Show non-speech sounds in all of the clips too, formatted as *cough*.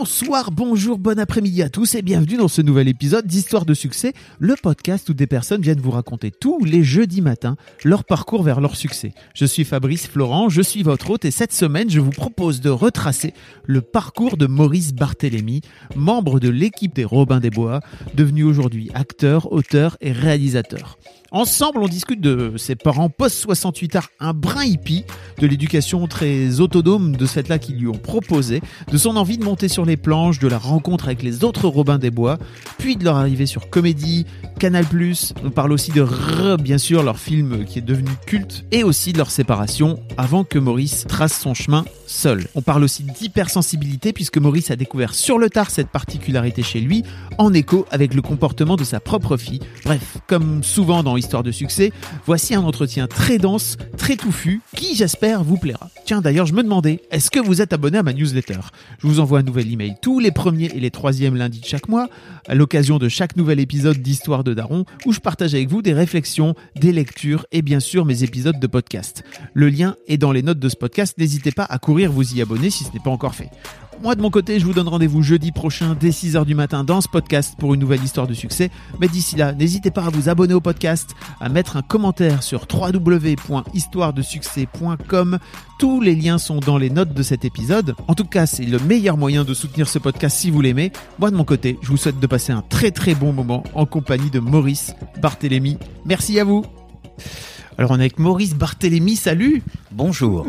Bonsoir, bonjour, bon après-midi à tous et bienvenue dans ce nouvel épisode d'Histoire de succès, le podcast où des personnes viennent vous raconter tous les jeudis matins leur parcours vers leur succès. Je suis Fabrice Florent, je suis votre hôte et cette semaine je vous propose de retracer le parcours de Maurice Barthélémy, membre de l'équipe des Robins des Bois, devenu aujourd'hui acteur, auteur et réalisateur. Ensemble, on discute de ses parents post-68 art, un brin hippie, de l'éducation très autonome de cette là qui lui ont proposé, de son envie de monter sur les planches, de la rencontre avec les autres Robins des Bois, puis de leur arrivée sur Comédie, Canal+. On parle aussi de R, bien sûr, leur film qui est devenu culte, et aussi de leur séparation avant que Maurice trace son chemin seul. On parle aussi d'hypersensibilité puisque Maurice a découvert sur le tard cette particularité chez lui, en écho avec le comportement de sa propre fille. Bref, comme souvent dans Histoire de succès, voici un entretien très dense, très touffu, qui j'espère vous plaira. Tiens d'ailleurs, je me demandais, est-ce que vous êtes abonné à ma newsletter? Je vous envoie un nouvel email tous les premiers et les troisièmes lundis de chaque mois, à l'occasion de chaque nouvel épisode d'Histoire de Daron, où je partage avec vous des réflexions, des lectures et bien sûr mes épisodes de podcast. Le lien est dans les notes de ce podcast, n'hésitez pas à courir vous y abonner si ce n'est pas encore fait. Moi de mon côté, je vous donne rendez-vous jeudi prochain dès 6h du matin dans ce podcast pour une nouvelle histoire de succès. Mais d'ici là, n'hésitez pas à vous abonner au podcast, à mettre un commentaire sur www.histoiredesuccès.com. Tous les liens sont dans les notes de cet épisode. En tout cas, c'est le meilleur moyen de soutenir ce podcast si vous l'aimez. Moi de mon côté, je vous souhaite de passer un très très bon moment en compagnie de Maurice Barthélémy. Merci à vous. Alors on est avec Maurice Barthélémy, salut *laughs* Bonjour.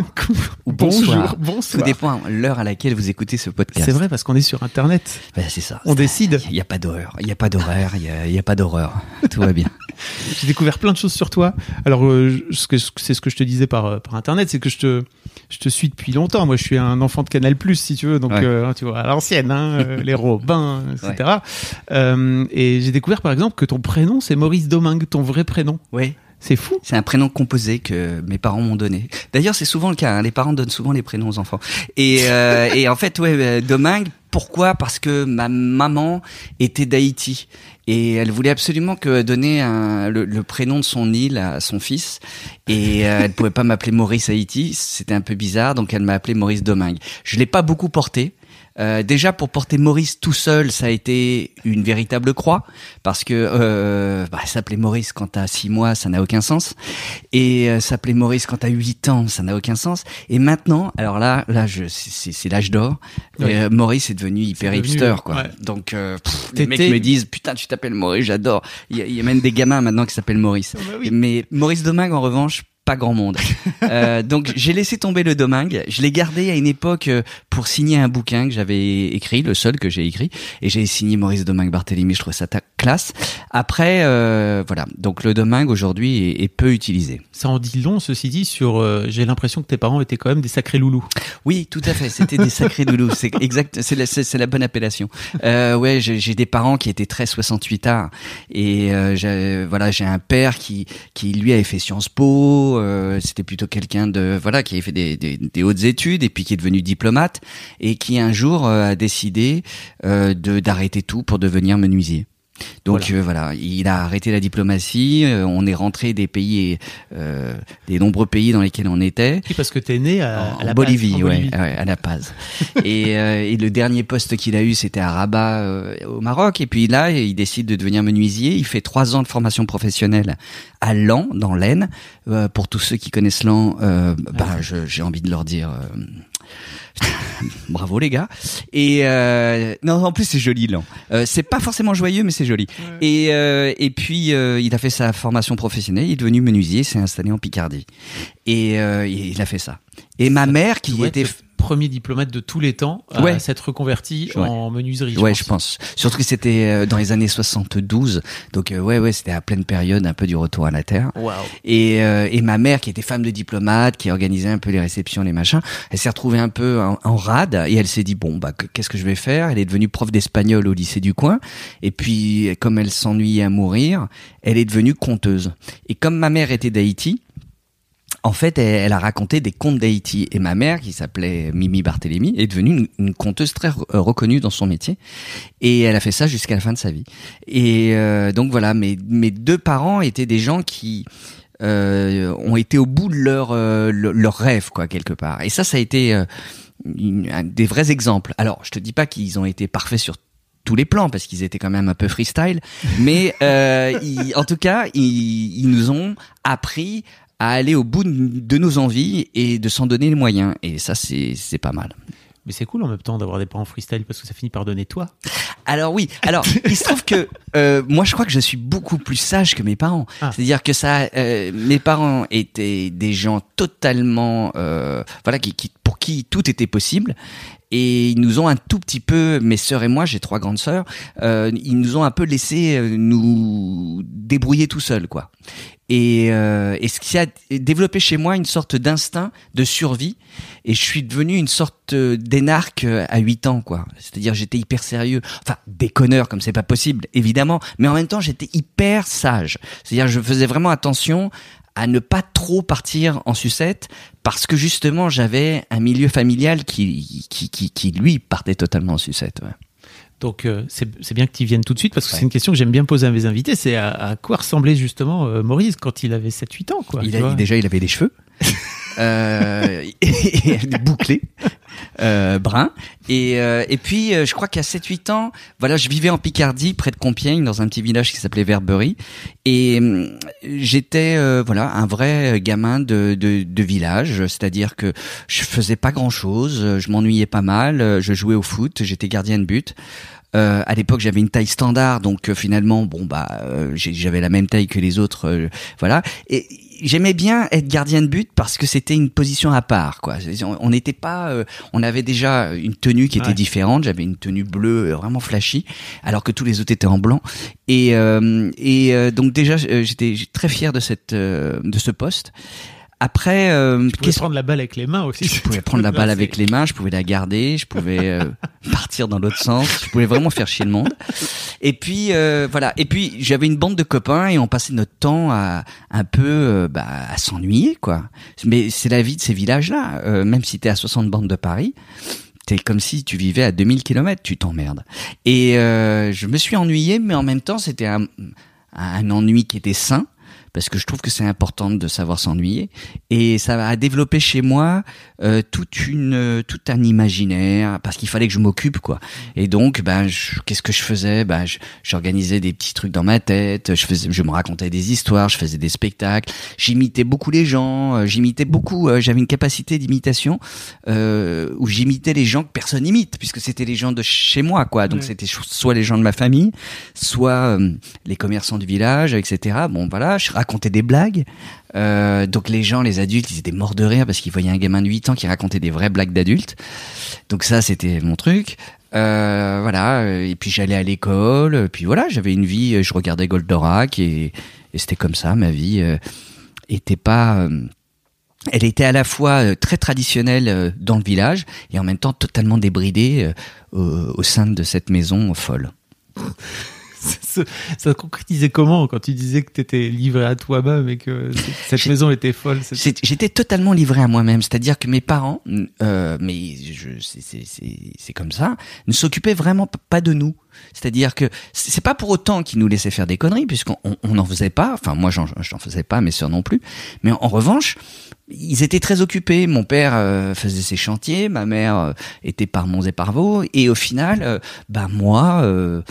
Ou bonsoir. bonsoir. Tout dépend l'heure à laquelle vous écoutez ce podcast. C'est vrai parce qu'on est sur Internet. Ben, c'est ça. On décide. Il n'y a pas d'horreur. Il n'y a pas d'horaire. Il n'y a, pas d'horreur. Tout va bien. *laughs* J'ai découvert plein de choses sur toi. Alors, euh, c'est ce que je te disais par, euh, par Internet, c'est que je te, je te suis depuis longtemps. Moi, je suis un enfant de Canal+, si tu veux. Donc, Ouais. euh, tu vois, à l'ancienne, hein, *laughs* les Robins, etc. Et j'ai découvert, par exemple, que ton prénom, c'est Maurice Domingue, ton vrai prénom. Oui. C'est fou. C'est un prénom composé que mes parents m'ont donné. D'ailleurs, c'est souvent le cas. hein. Les parents donnent souvent les prénoms aux enfants. Et, euh, *laughs* et en fait, ouais, euh, Domingue. Pourquoi? Parce que ma maman était d'Haïti et elle voulait absolument que donner un- le, le prénom de son île à son fils. Et euh, elle pouvait pas m'appeler Maurice Haïti. C'était un peu bizarre, donc elle m'a appelé Maurice Domingue. Je l'ai pas beaucoup porté. Euh, déjà pour porter Maurice tout seul, ça a été une véritable croix parce que euh, bah, s'appeler Maurice quand t'as six mois, ça n'a aucun sens, et euh, s'appeler Maurice quand t'as huit ans, ça n'a aucun sens. Et maintenant, alors là, là, je, c'est- c'est l'âge d'or. Oui. Euh, Maurice est devenu hyper devenu, hipster, quoi. ouais. Donc euh, pff, les mecs me disent putain, tu t'appelles Maurice, j'adore. Il y, y a même des gamins maintenant qui s'appellent Maurice. bah oui. Mais Maurice Domingue, en revanche, pas grand monde. *laughs* Euh, donc j'ai laissé tomber le Domingue. Je l'ai gardé à une époque euh, pour signer un bouquin que j'avais écrit, le seul que j'ai écrit, et j'ai signé Maurice Domingue Barthélemy. Je trouvais ça ta- classe. Après, euh, voilà. Donc le Domingue aujourd'hui est, est peu utilisé. Ça en dit long, ceci dit, sur. euh, j'ai l'impression que tes parents étaient quand même des sacrés loulous. Oui, tout à fait. C'était des sacrés doudous. *laughs* C'est exact. C'est la, c'est- c'est la bonne appellation. Euh, ouais, j'ai j'ai des parents qui étaient très 68 arts et euh, j'ai- voilà, j'ai un père qui qui lui avait fait Sciences Po. Euh, C'était plutôt quelqu'un de voilà qui avait fait des, des, des hautes études et puis qui est devenu diplomate et qui un jour euh, a décidé euh, de d'arrêter tout pour devenir menuisier. Donc Voilà. euh, voilà, il a arrêté la diplomatie. euh, on est rentré des pays, euh, des nombreux pays dans lesquels on était Oui, parce que t'es né à, en, à la Bolivie, en ouais, Bolivie. ouais, à La Paz. et, euh, et le dernier poste qu'il a eu, c'était à Rabat, euh, au Maroc. Et puis là, il décide de devenir menuisier. Il fait trois ans de formation professionnelle à Lan, dans l'Aisne. Euh, pour tous ceux qui connaissent Lan, euh, bah, j'ai envie de leur dire. *laughs* Bravo les gars. Et euh, non, en plus c'est joli Lan. Euh, c'est pas forcément joyeux, mais c'est joli. Et euh, et puis euh, il a fait sa formation professionnelle. Il est devenu menuisier. S'est installé en Picardie. Et euh, il a fait ça. Et ma mère qui était premier diplomate de tous les temps à Ouais. s'être reconverti Ouais. en menuiserie. ouais, pense. je pense. Surtout que c'était euh, dans les années 72. Donc, euh, ouais, ouais, c'était à pleine période un peu du retour à la Terre. Waouh. Et, euh, et ma mère, qui était femme de diplomate, qui organisait un peu les réceptions, les machins, elle s'est retrouvée un peu en, en rade et elle s'est dit bon bah que- qu'est-ce que je vais faire? Elle est devenue prof d'espagnol au lycée du coin. Et puis comme elle s'ennuyait à mourir, elle est devenue conteuse. Et comme ma mère était d'Haïti. En fait, elle, elle a raconté des contes d'Haïti. Et ma mère, qui s'appelait Mimi Barthélémy, est devenue une, une conteuse très re- reconnue dans son métier. Et elle a fait ça jusqu'à la fin de sa vie. Et euh, donc voilà, mes, mes deux parents étaient des gens qui euh, ont été au bout de leur, euh, le- leur rêve, quoi, quelque part. Et ça, ça a été euh, une- un des vrais exemples. Alors, je te dis pas qu'ils ont été parfaits sur tous les plans parce qu'ils étaient quand même un peu freestyle, mais euh, *laughs* ils- en tout cas, ils, ils nous ont appris à aller au bout de, nos envies et de s'en donner les moyens. Et ça, c'est pas mal. Mais c'est cool en même temps d'avoir des parents freestyle parce que ça finit par donner toi. Alors oui, alors *laughs* il se trouve que euh, moi je crois que je suis beaucoup plus sage que mes parents. Ah. C'est-à-dire que ça, euh, mes parents étaient des gens totalement, euh, voilà, qui, qui, pour qui tout était possible. Et ils nous ont un tout petit peu, mes sœurs et moi, j'ai trois grandes sœurs, ils nous ont un peu laissé nous débrouiller tout seuls, quoi. Et, euh, et ce qui a développé chez moi une sorte d'instinct de survie. Et je suis devenu une sorte euh, d'énarque euh, à 8 ans, quoi. C'est-à-dire j'étais hyper sérieux. Enfin, déconneur comme c'est pas possible, évidemment. Mais en même temps, j'étais hyper sage. C'est-à-dire je faisais vraiment attention à ne pas trop partir en sucette parce que justement j'avais un milieu familial qui, qui, qui, qui lui partait totalement en sucette. Ouais. Donc euh, c'est bien que tu viennes tout de suite parce que Ouais. c'est une question que j'aime bien poser à mes invités. C'est à, à quoi ressemblait justement euh, Maurice quand il avait 7-8 ans quoi, il a, déjà il avait des cheveux *laughs* euh, *laughs* bouclés, euh, bruns. Et, euh, et puis euh, je crois qu'à 7-8 ans, voilà, je vivais en Picardie, près de Compiègne, dans un petit village qui s'appelait Verberie. Et hum, j'étais euh, voilà un vrai gamin de, de, de village, c'est-à-dire que je faisais pas grand-chose, je m'ennuyais pas mal, euh, je jouais au foot, j'étais gardien de but. Euh, à l'époque, j'avais une taille standard, donc euh, finalement, bon bah, euh, j'avais la même taille que les autres, euh, voilà. Et j'aimais bien être gardien de but parce que c'était une position à part, quoi. On- n'était pas, euh, on avait déjà une tenue qui était Ouais. différente. J'avais une tenue bleue euh, vraiment flashy, alors que tous les autres étaient en blanc. Et euh, et euh, donc déjà, euh, j'étais très fier de cette euh, de ce poste. Après, euh, Tu pouvais prendre la balle avec les mains aussi. je pouvais prendre la balle avec les mains, je pouvais la garder, je pouvais euh, *laughs* partir dans l'autre sens, je pouvais vraiment faire chier le monde. Et puis euh, voilà, et puis j'avais une bande de copains et on passait notre temps à un peu euh, bah, à s'ennuyer quoi. Mais c'est la vie de ces villages-là, euh, même si t'es à 60 bandes de Paris. T'es comme si tu vivais à 2000 kilomètres, tu t'emmerdes. Et euh, je me suis ennuyé, mais en même temps, c'était un, un ennui qui était sain, parce que je trouve que c'est important de savoir s'ennuyer. Et ça a développé chez moi euh, toute une, euh, tout un imaginaire, parce qu'il fallait que je m'occupe, quoi. Et donc, ben, je- qu'est-ce que je faisais? Ben, je- j'organisais des petits trucs dans ma tête, je faisais, je me racontais des histoires, je faisais des spectacles, j'imitais beaucoup les gens, euh, j'imitais beaucoup, euh, j'avais une capacité d'imitation euh, où j'imitais les gens que personne imite, puisque c'était les gens de chez moi, quoi. Donc Ouais. c'était soit les gens de ma famille, soit euh, les commerçants du village, etc. Bon, voilà, je racontais des blagues. Euh, donc les gens, les adultes, ils étaient morts de rire parce qu'ils voyaient un gamin de 8 ans qui racontait des vraies blagues d'adultes. Donc ça, c'était mon truc. Euh, voilà, et puis j'allais à l'école, puis voilà, j'avais une vie, je regardais Goldorak et, c'était comme ça, ma vie euh, était pas... elle était à la fois très traditionnelle dans le village et en même temps totalement débridée au sein de cette maison folle. *laughs* ça, concrétisait comment quand tu disais que tu étais livré à toi-même et que cette maison était folle J'étais totalement livré à moi-même, c'est-à-dire que mes parents, euh, mais c'est- comme ça, ne s'occupaient vraiment pas de nous. C'est-à-dire que c'est pas pour autant qu'ils nous laissaient faire des conneries, puisqu'on on- on n'en faisait pas. Enfin, moi, j'en j'en faisais pas, mes sœurs non plus. Mais en, en revanche, ils étaient très occupés. Mon père euh, faisait ses chantiers, ma mère euh, était par Mons et et au final, euh, bah moi. euh,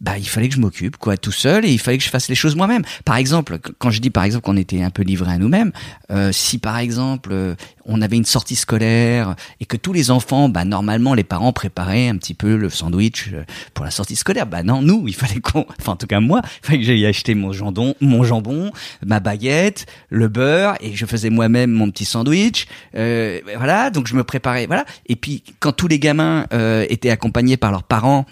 bah, il fallait que je m'occupe, quoi, tout seul, et il fallait que je fasse les choses moi-même. Par exemple, qu- quand je dis par exemple qu'on était un peu livré à nous-mêmes, euh, si par exemple euh, on avait une sortie scolaire et que tous les enfants, bah normalement les parents préparaient un petit peu le sandwich euh, pour la sortie scolaire. Bah non, nous, il fallait qu'on, enfin en tout cas moi, il fallait que j'aille acheter mon jambon, mon jambon, ma baguette, le beurre et je faisais moi-même mon petit sandwich. Euh, voilà, donc je me préparais, voilà. Et puis quand tous les gamins euh, étaient accompagnés par leurs parents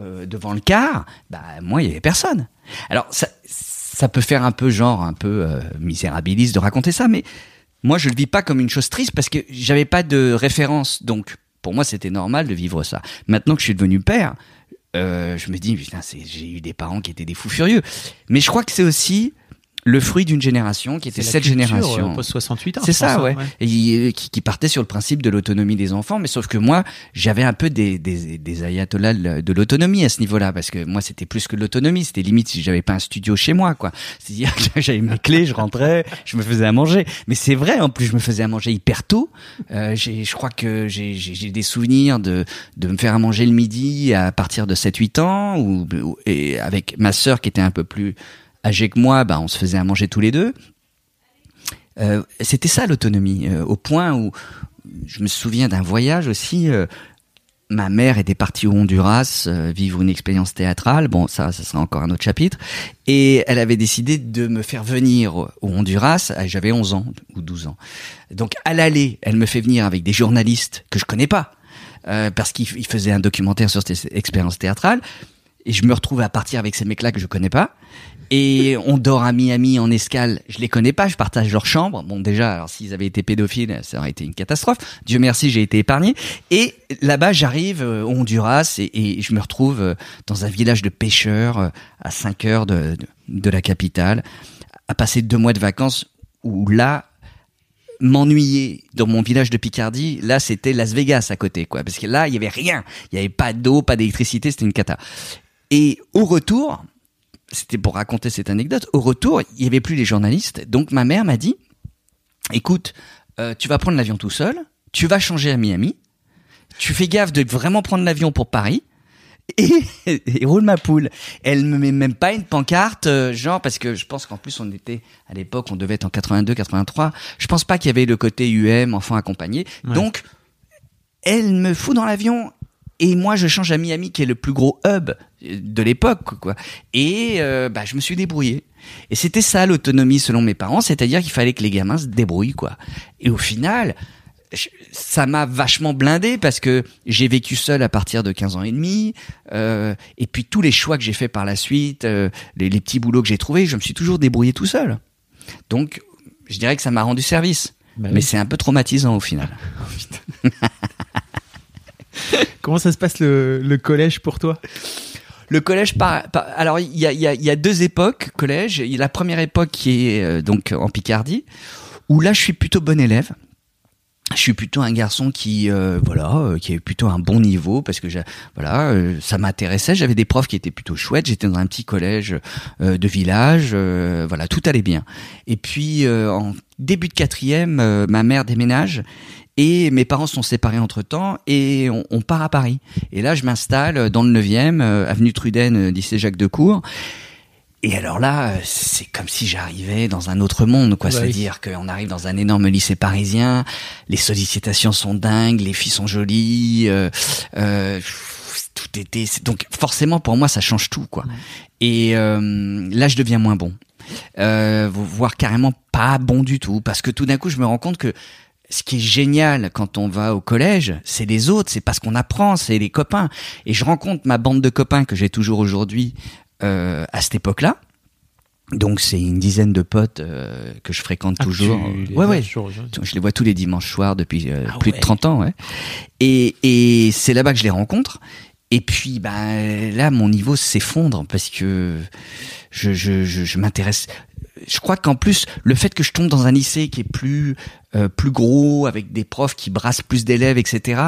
euh, devant le car, bah moi il y avait personne. Alors ça, ça peut faire un peu genre un peu euh, misérabiliste de raconter ça, mais moi je le vis pas comme une chose triste parce que j'avais pas de référence, donc pour moi c'était normal de vivre ça. Maintenant que je suis devenu père, euh, je me dis putain j'ai eu des parents qui étaient des fous furieux, mais je crois que c'est aussi le fruit d'une génération qui était cette culture, génération. euh, post 68 ans. C'est ça, ouais. Et il- qui, qui partait sur le principe de l'autonomie des enfants, mais sauf que moi, j'avais un peu des, des, des ayatollahs de l'autonomie à ce niveau-là, parce que moi, c'était plus que l'autonomie, c'était limite si j'avais pas un studio chez moi, quoi. C'est-à-dire que *laughs* j'avais mes clés, je rentrais, je me faisais à manger. Mais c'est vrai, en plus, je me faisais à manger hyper tôt. Euh, j'ai- je crois que j'ai j'ai- j'ai des souvenirs de, de me faire à manger le midi à partir de 7-8 ans, ou, ou- et avec ma sœur qui était un peu plus âgée que moi, bah, on se faisait à manger tous les deux. Euh, c'était ça l'autonomie, euh, au point où je me souviens d'un voyage aussi. euh, ma mère était partie au Honduras euh, vivre une expérience théâtrale. Bon, ça, ça sera encore un autre chapitre. Et elle avait décidé de me faire venir au Honduras. J'avais 11 ans ou 12 ans. Donc à l'aller, elle me fait venir avec des journalistes que je connais pas. euh, parce qu'ils ils faisaient un documentaire sur cette expérience théâtrale. Et je me retrouve à partir avec ces mecs-là que je connais pas. Et on dort à Miami en escale. Je les connais pas, je partage leur chambre. Bon, déjà, alors s'ils avaient été pédophiles, ça aurait été une catastrophe. Dieu merci, j'ai été épargné. Et là-bas, j'arrive euh, au Honduras et, je me retrouve euh, dans un village de pêcheurs euh, à 5 heures de, de, de la capitale, à passer deux mois de vacances où là, m'ennuyer dans mon village de Picardie, là c'était Las Vegas à côté, quoi. Parce que là, il y avait rien. Il y avait pas d'eau, pas d'électricité, c'était une cata. Et au retour, c'était pour raconter cette anecdote, au retour, il y avait plus les journalistes. Donc ma mère m'a dit, écoute, euh, tu vas prendre l'avion tout seul, tu vas changer à Miami, tu fais gaffe de vraiment prendre l'avion pour Paris. Et, *laughs* et roule ma poule. Elle me met même pas une pancarte, euh, genre parce que je pense qu'en plus on était à l'époque, on devait être en 82, 83. Je pense pas qu'il y avait le côté UM, enfant accompagné. Ouais. Donc, elle me fout dans l'avion et moi je change à Miami qui est le plus gros hub de l'époque quoi. Et euh, bah je me suis débrouillé. Et c'était ça l'autonomie selon mes parents c'est-à-dire qu'il fallait que les gamins se débrouillent quoi. Et au final ça m'a vachement blindé parce que j'ai vécu seul à partir de 15 ans et demi euh, et puis tous les choix que j'ai fait par la suite euh, les, les petits boulots que j'ai trouvés je me suis toujours débrouillé tout seul. Donc je dirais que ça m'a rendu service. Bah mais c'est un peu traumatisant au final *laughs* *laughs* Comment ça se passe le, collège pour toi? Le collège, alors il y a, deux époques collège. Il y a la première époque qui est euh, donc en Picardie, où là je suis plutôt bon élève. Je suis plutôt un garçon qui euh, voilà euh, qui avait plutôt un bon niveau parce que voilà ça m'intéressait j'avais des profs qui étaient plutôt chouettes j'étais dans un petit collège de village voilà tout allait bien et puis en début de quatrième ma mère déménage et mes parents sont séparés entre temps et on, on part à Paris et là je m'installe dans le 9e euh, avenue Truden euh, lycée Jacques Decour et alors là, euh, c'est comme si j'arrivais dans un autre monde, quoi. Bah. C'est-à-dire qu'on arrive dans un énorme lycée parisien, les sollicitations sont dingues, les filles sont jolies, euh, euh, tout était. Donc forcément, pour moi, ça change tout, quoi. Et euh, là, je deviens moins bon, voire carrément pas bon du tout, parce que tout d'un coup, je me rends compte que ce qui est génial quand on va au collège, c'est les autres, c'est pas ce qu'on apprend, c'est les copains. Et je rencontre ma bande de copains que j'ai toujours aujourd'hui euh, à cette époque-là. Donc c'est une dizaine de potes euh, que je fréquente Ah, toujours. les ouais. Je les vois tous les dimanches soirs depuis euh, Ah plus ouais. de 30 ans, ouais. Et, et c'est là-bas que je les rencontre. Et puis, ben là, mon niveau s'effondre parce que je, je, je, je m'intéresse. Je crois qu'en plus, le fait que je tombe dans un lycée qui est plus euh, plus gros, avec des profs qui brassent plus d'élèves, etc.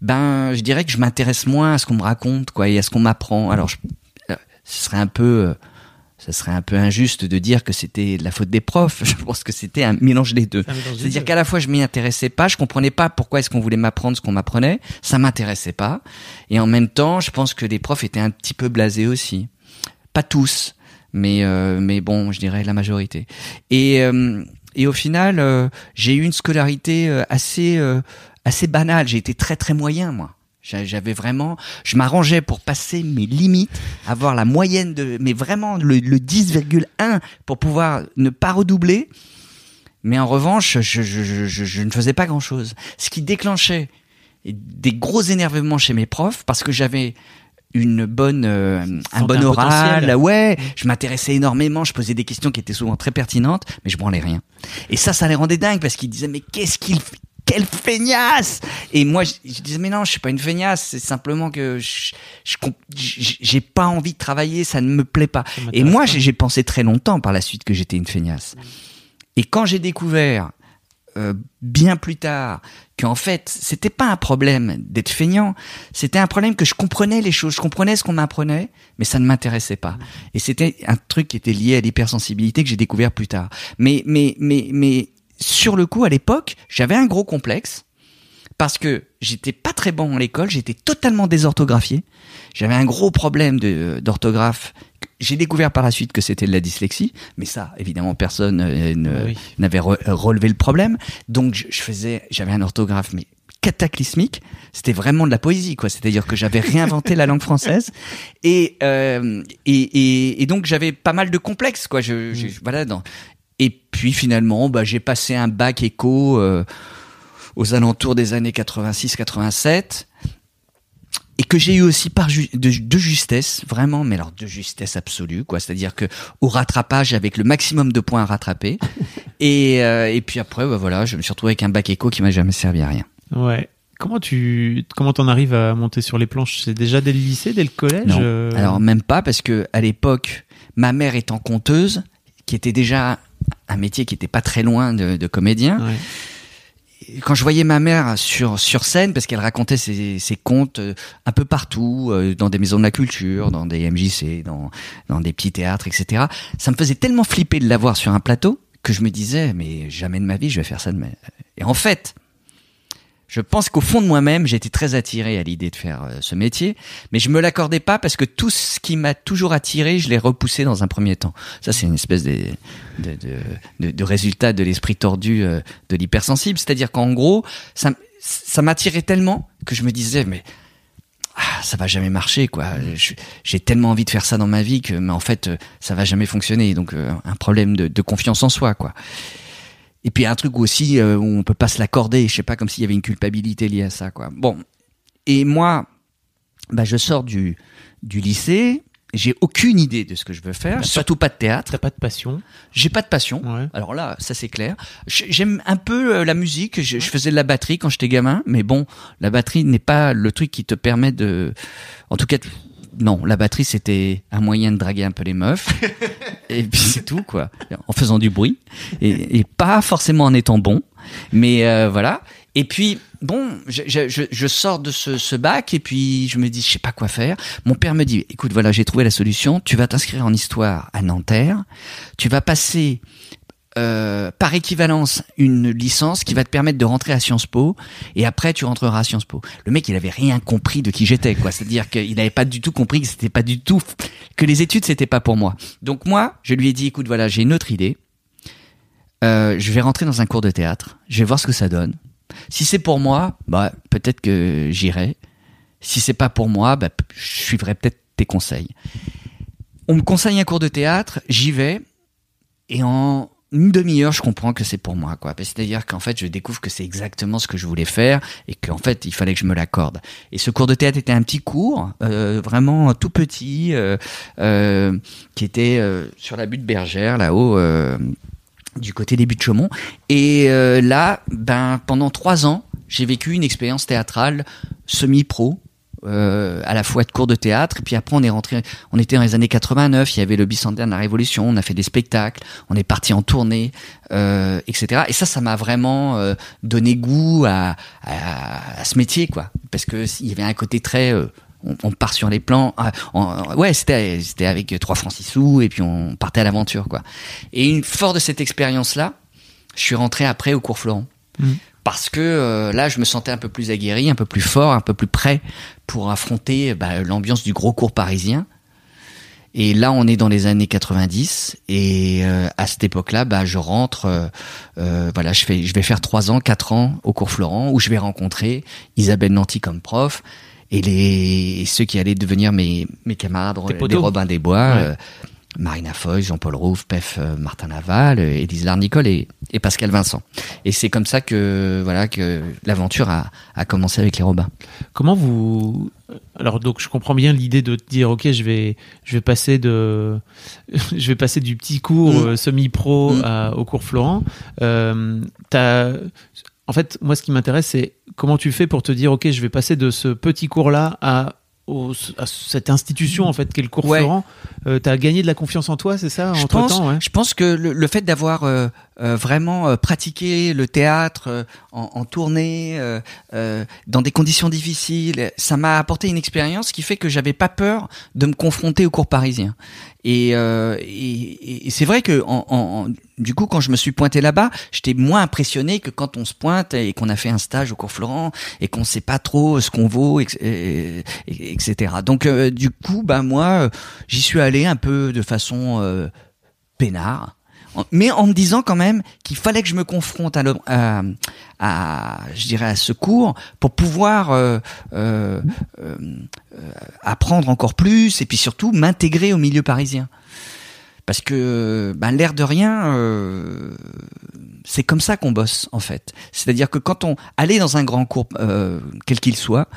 Ben, je dirais que je m'intéresse moins à ce qu'on me raconte, quoi, et à ce qu'on m'apprend. Alors, je, euh, ce serait un peu euh, ça serait un peu injuste de dire que c'était la faute des profs. *laughs* Je pense que c'était un mélange des deux. C'est-à-dire qu'à la fois je m'y intéressais pas, je comprenais pas pourquoi est-ce qu'on voulait m'apprendre ce qu'on m'apprenait, ça m'intéressait pas. Et en même temps, je pense que les profs étaient un petit peu blasés aussi. Pas tous, mais euh, mais bon, je dirais la majorité. Et euh, et au final, euh, j'ai eu une scolarité euh, assez euh, assez banale. J'ai été très très moyen moi. J'a- J'avais vraiment, je m'arrangeais pour passer mes limites, avoir la moyenne de, mais vraiment le, le 10,1 pour pouvoir ne pas redoubler. Mais en revanche, je- je ne faisais pas grand chose. Ce qui déclenchait des gros énervements chez mes profs parce que j'avais une bonne euh, un bon un oral potentiel. ouais je m'intéressais énormément je posais des questions qui étaient souvent très pertinentes mais je branlais rien et ça ça les rendait dingues parce qu'ils disaient mais qu'est-ce qu'il fait quelle feignasse Et moi, je, je disais, mais non, je suis pas une feignasse, c'est simplement que je, j'ai pas envie de travailler, ça ne me plaît pas. Et moi, j'ai pensé très longtemps par la suite que j'étais une feignasse. Et quand j'ai découvert, euh, bien plus tard, qu'en fait, c'était pas un problème d'être feignant, c'était un problème que je comprenais les choses, je comprenais ce qu'on m'apprenait, mais ça ne m'intéressait pas. Et c'était un truc qui était lié à l'hypersensibilité que j'ai découvert plus tard. Mais, mais, mais, mais, sur le coup, à l'époque, j'avais un gros complexe parce que j'étais pas très bon à l'école, j'étais totalement désorthographié. J'avais un gros problème d'orthographe. J'ai découvert par la suite que c'était de la dyslexie, mais ça, évidemment, personne euh, Oui. n'avait re- relevé le problème. Donc, je, je faisais, j'avais un orthographe mais cataclysmique. C'était vraiment de la poésie, quoi. C'est-à-dire que j'avais réinventé la langue française et euh, et, et, et donc j'avais pas mal de complexes, quoi. Je, je- voilà. Dans... Et puis finalement, bah, j'ai passé un bac éco. euh, aux alentours des années 86-87 et que j'ai eu aussi par ju- de, de justesse, vraiment, mais alors de justesse absolue, quoi. C'est-à-dire que au rattrapage, avec le maximum de points à rattraper, *laughs* et, euh, et puis après, bah, voilà, je me suis retrouvé avec un bac éco qui m'a jamais servi à rien. Ouais. Comment tu comment t'en arrives à monter sur les planches? C'est déjà dès le lycée, dès le collège Non. euh, Alors même pas parce que à l'époque, ma mère étant conteuse, qui était déjà un métier qui était pas très loin de, de comédien, ouais. Quand je voyais ma mère sur sur scène parce qu'elle racontait ses, ses contes euh, un peu partout euh, dans des maisons de la culture dans des MJC dans dans des petits théâtres etc ça me faisait tellement flipper de la voir sur un plateau que je me disais mais jamais de ma vie je vais faire ça de ma... et en fait je pense qu'au fond de moi-même, j'étais très attiré à l'idée de faire euh, ce métier, mais je me l'accordais pas parce que tout ce qui m'a toujours attiré, je l'ai repoussé dans un premier temps. Ça, c'est une espèce de, de, de, résultat de l'esprit tordu euh, de l'hypersensible. C'est-à-dire qu'en gros, ça, m'attirait tellement que je me disais, mais ah, ça va jamais marcher, quoi. J'ai tellement envie de faire ça dans ma vie que, mais en fait, euh, ça va jamais fonctionner. Donc, un problème de, de confiance en soi, quoi. Et puis un truc aussi euh, où on peut pas se l'accorder, je sais pas, comme s'il y avait une culpabilité liée à ça, quoi. Bon, et moi, bah, je sors du du lycée, j'ai aucune idée de ce que je veux faire, pas surtout pas de théâtre. T'as pas de passion J'ai pas de passion. Ouais. Alors là, ça c'est clair. J'aime un peu euh, la musique. Je, je faisais de la batterie quand j'étais gamin, mais bon, la batterie n'est pas le truc qui te permet de. En tout cas, non, la batterie c'était un moyen de draguer un peu les meufs. *laughs* et puis c'est tout quoi, en faisant du bruit et, et pas forcément en étant bon, mais euh, voilà. Et puis bon, je, je, je- je sors de ce, ce bac et puis je me dis je sais pas quoi faire. Mon père me dit écoute voilà j'ai trouvé la solution. Tu vas t'inscrire en histoire à Nanterre. Tu vas passer euh, par équivalence une licence qui va te permettre de rentrer à Sciences Po et après tu rentreras à Sciences Po. Le mec il avait rien compris de qui j'étais quoi, c'est-à-dire qu'il n'avait pas du tout compris que c'était pas du tout que les études c'était pas pour moi. Donc moi je lui ai dit écoute voilà j'ai une autre idée. Euh, je vais rentrer dans un cours de théâtre, je vais voir ce que ça donne. Si c'est pour moi, bah peut-être que j'irai. Si c'est pas pour moi, bah je suivrai peut-être tes conseils. On me conseille un cours de théâtre, j'y vais et en une demi-heure, je comprends que c'est pour moi, quoi. C'est-à-dire qu'en fait, je découvre que c'est exactement ce que je voulais faire et qu'en fait, il fallait que je me l'accorde. Et ce cours de théâtre était un petit cours, euh, vraiment tout petit, euh, euh, qui était euh, sur la butte bergère, là-haut, euh, du côté des buttes de Chaumont. Et euh, là, ben, pendant trois ans, j'ai vécu une expérience théâtrale semi-pro. Euh, à la fois de cours de théâtre et puis après on est rentré on était dans les années 89 il y avait le bicentenaire de la révolution on a fait des spectacles on est parti en tournée euh, etc et ça ça m'a vraiment euh, donné goût à, à, à ce métier quoi. Parce que il y avait un côté très on, on part sur les plans ah, on- ouais c'était c'était avec trois francs six sous et puis on partait à l'aventure quoi. Et une fort de cette expérience là je suis rentré après au cours Florent. Mhm. parce que euh, là je me sentais un peu plus aguerri un peu plus fort un peu plus prêt pour affronter bah, l'ambiance du gros cours parisien Et là, on est dans les années 90 et euh, à cette époque-là, bah, je rentre, euh, euh, voilà, je fais, je vais faire trois ans, quatre ans au cours Florent où je vais rencontrer Isabelle Nanty comme prof et les ceux qui allaient devenir mes mes camarades, les Robin des Bois. Ouais. Marina Foy, Jean-Paul Rouve, Pef, euh, Martin Laval, euh, Élise Larnicole et, et, Pascal Vincent. Et c'est comme ça que voilà que l'aventure a, a, commencé avec les Robins. Comment vous alors donc je comprends bien l'idée de te dire ok je vais je vais passer de *laughs* je vais passer du petit cours mmh. Euh, semi-pro mmh. au cours Florent. Euh, as, en fait moi ce qui m'intéresse c'est comment tu fais pour te dire ok je vais passer de ce petit cours là à au, à cette institution en fait qu'est le cours ouais. Florent, euh, tu as gagné de la confiance en toi, c'est ça je entre pense, temps, ouais. Je pense que le, le fait d'avoir euh, euh, vraiment pratiqué le théâtre en, en, tournée, dans des conditions difficiles, ça m'a apporté une expérience qui fait que j'avais pas peur de me confronter au cours parisien. Et, euh, et, et c'est vrai que en, en, du coup, quand je me suis pointé là-bas, j'étais moins impressionné que quand on se pointe et qu'on a fait un stage au cours Florent et qu'on sait pas trop ce qu'on vaut, et, etc. Donc, euh, du coup, bah moi, j'y suis allé un peu de façon euh, peinard mais en me disant quand même qu'il fallait que je me confronte à, à, je dirais à ce cours pour pouvoir euh, euh, apprendre encore plus et puis surtout m'intégrer au milieu parisien. Parce que ben, l'air de rien c'est comme ça qu'on bosse en fait. C'est-à-dire que quand on aller dans un grand cours quel qu'il soit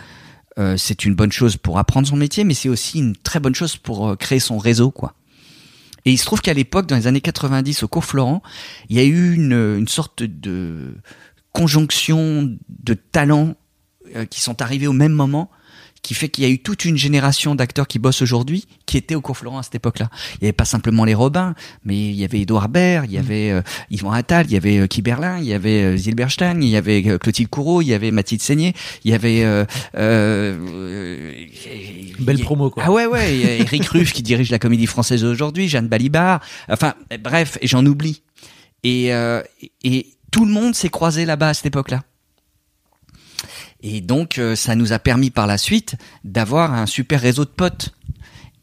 euh, c'est une bonne chose pour apprendre son métier mais c'est aussi une très bonne chose pour créer son réseau quoi. Et il se trouve qu'à l'époque, dans les années 90, au cours Florent, il y a eu une, une sorte de conjonction de talents euh, qui sont arrivés au même moment qui fait qu'il y a eu toute une génération d'acteurs qui bossent aujourd'hui qui étaient au cours Florent à cette époque-là. Il n'y avait pas simplement les Robins, mais il y avait Edouard Baird, il y avait euh, Yvon Attal, il y avait euh, Kiberlin, il y avait euh, Zilberstein, il y avait euh, Clotilde Courreau, il y avait Mathilde Seigné, il y avait euh, euh, belle promo quoi. Ah ouais ouais, il y a Eric Ruff qui dirige la Comédie Française aujourd'hui, Jeanne Balibar, enfin bref, et j'en oublie. Et, et tout le monde s'est croisé là-bas à cette époque-là. Et donc, euh, ça nous a permis par la suite d'avoir un super réseau de potes.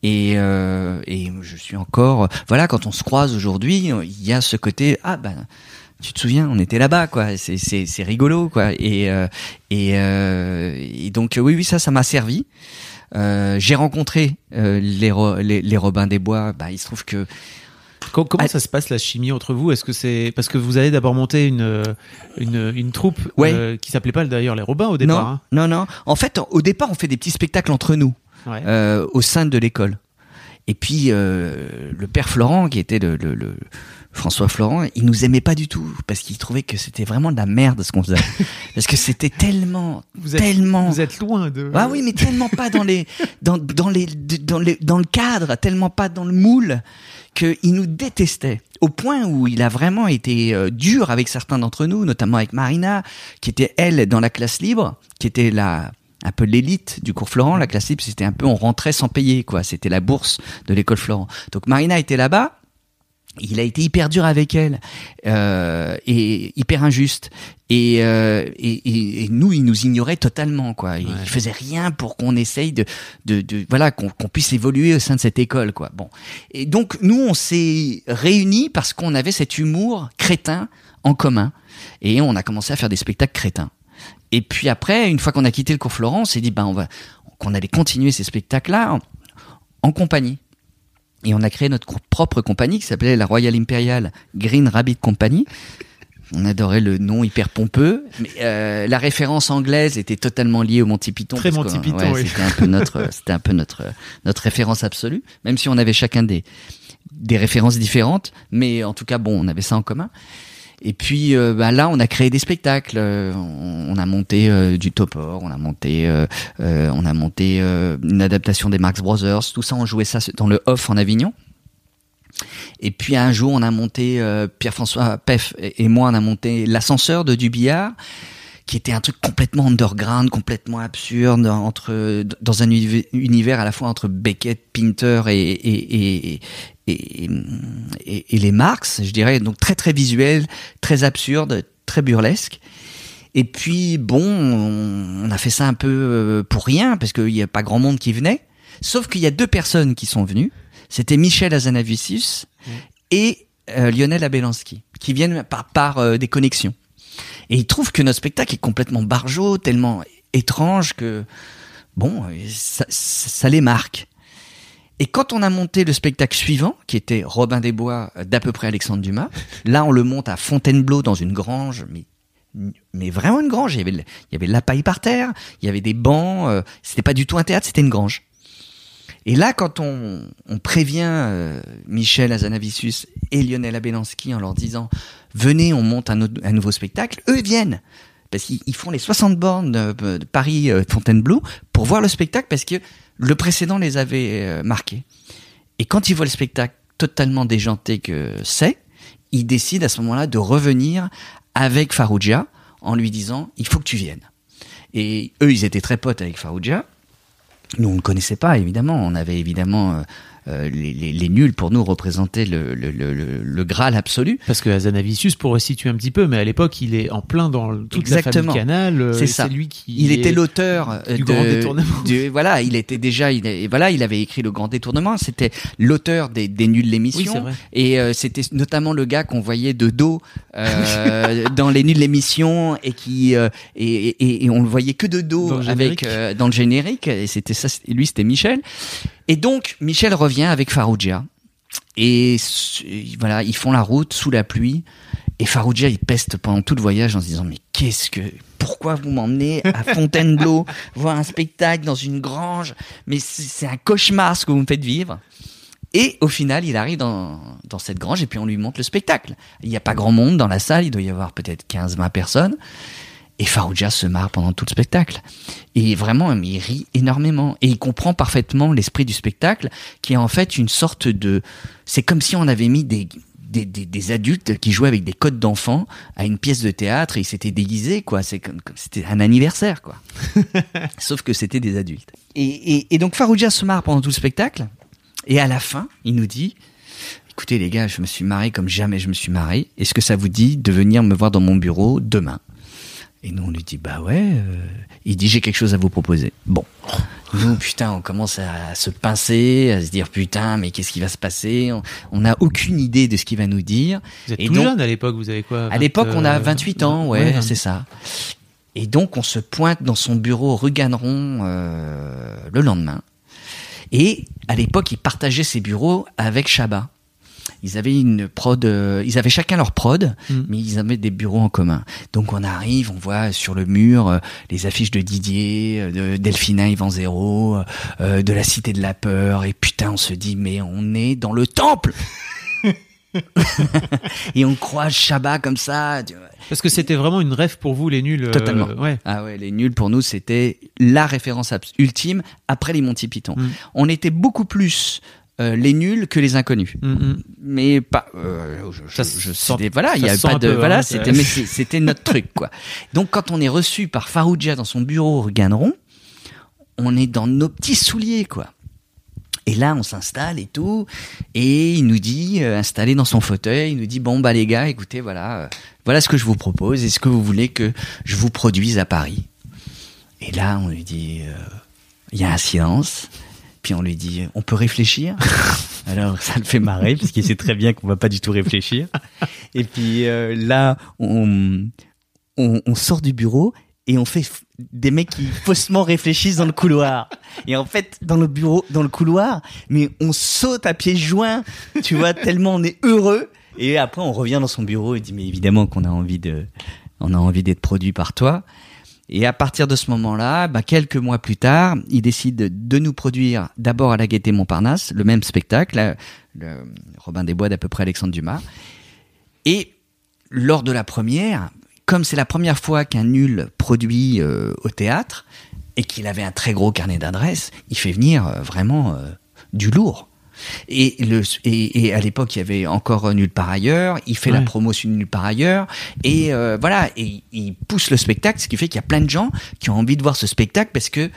Et, euh, et je suis encore, voilà, quand on se croise aujourd'hui, il y a ce côté, ah ben, tu te souviens, on était là-bas, quoi. C'est c'est c'est rigolo, quoi. Et euh, et, euh, et donc oui oui ça ça m'a servi. Euh, j'ai rencontré euh, les, les, les Robins des Bois. Bah il se trouve que Comment, comment ça se passe la chimie entre vous? Est-ce que c'est parce que vous avez d'abord monté une une, une troupe ouais. euh, qui s'appelait pas d'ailleurs les Robins au départ Non, hein? Non, non. En fait, au départ, on fait des petits spectacles entre nous ouais. euh, au sein de l'école. Et puis euh, le père Florent, qui était le, le, le, François Florent, il nous aimait pas du tout parce qu'il trouvait que c'était vraiment de la merde ce qu'on faisait. *laughs* parce que c'était tellement, vous êtes, tellement. Vous êtes loin de. Ah oui, mais tellement pas dans les, dans, dans les, dans les, dans le cadre, tellement pas dans le moule qu'il nous détestait au point où il a vraiment été euh, dur avec certains d'entre nous, notamment avec Marina, qui était elle dans la classe libre, qui était la un peu l'élite du cours Florent. La classe libre, c'était un peu on rentrait sans payer, quoi. C'était la bourse de l'école Florent. Donc Marina était là-bas. Il a été hyper dur avec elle euh, et hyper injuste. Et, euh, et, et, nous, il nous ignorait totalement, quoi. Il, Ouais. il faisait rien pour qu'on essaye de, de, de voilà, qu'on puisse évoluer au sein de cette école, quoi. Bon. Et donc nous, on s'est réunis parce qu'on avait cet humour crétin en commun, et on a commencé à faire des spectacles crétins. Et puis après, une fois qu'on a quitté le cours Florent, on s'est dit ben on va qu'on allait continuer ces spectacles-là en, en compagnie. Et on a créé notre propre compagnie qui s'appelait la Royal Imperial Green Rabbit Company. On adorait le nom hyper pompeux, mais euh, la référence anglaise était totalement liée au Monty Python. Très Monty Python, ouais, oui. C'était un peu notre, *laughs* c'était un peu notre notre référence absolue, même si on avait chacun des des références différentes, mais en tout cas bon, on avait ça en commun. Et puis euh, bah, là, on a créé des spectacles. Euh, on, a monté euh, du Topor, on a monté, euh, on a monté une adaptation des Marx Brothers. Tout ça, on jouait ça dans le off en Avignon. Et puis un jour, on a monté Pierre-François Peff et moi, on a monté l'ascenseur de Dubillard qui était un truc complètement underground, complètement absurde, entre dans un univ- univers à la fois entre Beckett, Pinter et, et, et, et- et les Marx, je dirais, donc très très visuel, très absurde, très burlesque. Et puis bon, on a fait ça un peu euh, pour rien parce qu'il n'y a pas grand monde qui venait. Sauf qu'il y a deux personnes qui sont venues. c'était Michel Azanavicius et euh, Lionel Abelansky, qui viennent par, par euh, des connexions. Et ils trouvent que notre spectacle est complètement barjot, tellement étrange que, bon, ça, ça les marque. Et quand on a monté le spectacle suivant, qui était Robin des Bois d'à peu près Alexandre Dumas, là on le monte à Fontainebleau dans une grange, mais mais vraiment une grange. Il y avait, il y avait de la paille par terre, il y avait des bancs. Euh, c'était pas du tout un théâtre, c'était une grange. Et là, quand on, prévient euh, Michel Azanavicius et Lionel Abelansky en leur disant venez, on monte un, nouveau spectacle, eux viennent parce qu'ils font les 60 bornes de, Paris euh, Fontainebleau pour voir le spectacle parce que le précédent les avait euh, marqués. Et quand ils voient le spectacle totalement déjanté que c'est, ils décident à ce moment-là de revenir avec Farouja en lui disant il faut que tu viennes. Et eux, ils étaient très potes avec Farouja. Nous, on ne connaissait pas, évidemment. On avait évidemment euh, euh, les, les, les, nuls pour nous représentaient le, le, le, le, Graal absolu. Parce que Azanavicius, pour resituer un petit peu, mais à l'époque, il est en plein dans toute Exactement. la famille Canal. euh, C'est ça. lui qui. Il était l'auteur du de- Grand Détournement. du- voilà, il était déjà, il, voilà, il avait écrit le Grand Détournement. C'était l'auteur des, des nuls Oui, l'émission. c'est vrai. Et euh, c'était notamment le gars qu'on voyait de dos euh, *laughs* dans les nuls l'émission et qui euh, et, et, et on le voyait que de dos Dans le avec générique. euh, dans le générique. Et c'était ça. Lui, c'était Michel. Et donc Michel revient avec Farouja. Et voilà, ils font la route sous la pluie. Et Farouja, il peste pendant tout le voyage en se disant mais qu'est-ce que pourquoi vous m'emmenez à Fontainebleau *laughs* voir un spectacle dans une grange? Mais c'est un cauchemar ce que vous me faites vivre. Et au final, il arrive dans, dans cette grange et puis on lui montre le spectacle. Il n'y a pas grand monde dans la salle, il doit y avoir peut-être 15-20 personnes. Et Farouja se marre pendant tout le spectacle. Et vraiment, il rit énormément. Et il comprend parfaitement l'esprit du spectacle, qui est en fait une sorte de... C'est comme si on avait mis des, des, des, des adultes qui jouaient avec des codes d'enfants à une pièce de théâtre et ils s'étaient déguisés, quoi. C'est comme, comme- c'était un anniversaire, quoi. *laughs* Sauf que c'était des adultes. Et, et, et donc Farouja se marre pendant tout le spectacle. Et à la fin, il nous dit Écoutez, les gars, je me suis marré comme jamais je me suis marré. Est-ce que ça vous dit de venir me voir dans mon bureau demain? Et nous, on lui dit Bah ouais. euh. Il dit J'ai quelque chose à vous proposer. Bon. *laughs* Nous, putain, on commence à se pincer, à se dire Putain, mais qu'est-ce qui va se passer? On- n'a aucune idée de ce qu'il va nous dire. Vous êtes Et tout donc- jeune à l'époque, vous avez quoi? À l'époque, on a euh, 28 ans, ouais, c'est ça. Et donc, on se pointe dans son bureau rue Ganneron euh, le lendemain. Et à l'époque, ils partageaient ses bureaux avec Chabat. Ils avaient une prod, euh, ils avaient chacun leur prod, Mm. mais ils avaient des bureaux en commun. Donc on arrive, on voit sur le mur euh, les affiches de Didier, euh, de Delphina Yvan Zéro, euh, de la Cité de la Peur, et putain, on se dit mais on est dans le temple. *laughs* et on croise Chabat comme ça. Parce que c'était vraiment une rêve pour vous, les nuls. euh, Totalement. ouais. Ah ouais, les nuls pour nous c'était la référence ultime après les Monty Python. Mm. On était beaucoup plus euh, les nuls que les inconnus. Mm, mm. Mais pas. euh, je, Ça je- se je- sent- c'était- voilà, il y a pas de peu, voilà, hein, c'était notre truc quoi. Donc quand on est reçu par Farouja dans son bureau rue Ganneron, on est dans nos petits souliers quoi. Et là, on s'installe et tout, et il nous dit, euh, installé dans son fauteuil, il nous dit bon bah les gars, écoutez voilà, voilà ce que je vous propose. Est-ce que vous voulez que je vous produise à Paris? Et là, on lui dit, il y a un silence. Puis on lui dit, on peut réfléchir *laughs* Alors ça le fait marrer parce qu'il sait très bien qu'on va pas du tout réfléchir. Et puis euh, là, on, on, on sort du bureau et on fait des mecs qui faussement réfléchissent dans le couloir. Et en fait, dans le bureau, dans le couloir, mais on saute à pieds joints, tu vois, tellement on est heureux. Et après, on revient dans son bureau et dit, mais évidemment qu'on a envie de, on a envie d'être produit par toi. Et à partir de ce moment-là, bah, quelques mois plus tard, il décide de nous produire d'abord à la Gaîté Montparnasse, le même spectacle, le Robin des Bois d'à peu près Alexandre Dumas. Et lors de la première, comme c'est la première fois qu'un nul produit euh, au théâtre et qu'il avait un très gros carnet d'adresses, il fait venir euh, vraiment euh, du lourd. Et, le, et, et à l'époque, il y avait encore Nul par ailleurs. Il fait la promotion de Nul par ailleurs. Et euh, voilà, et il pousse le spectacle, ce qui fait qu'il y a plein de gens qui ont envie de voir ce spectacle parce que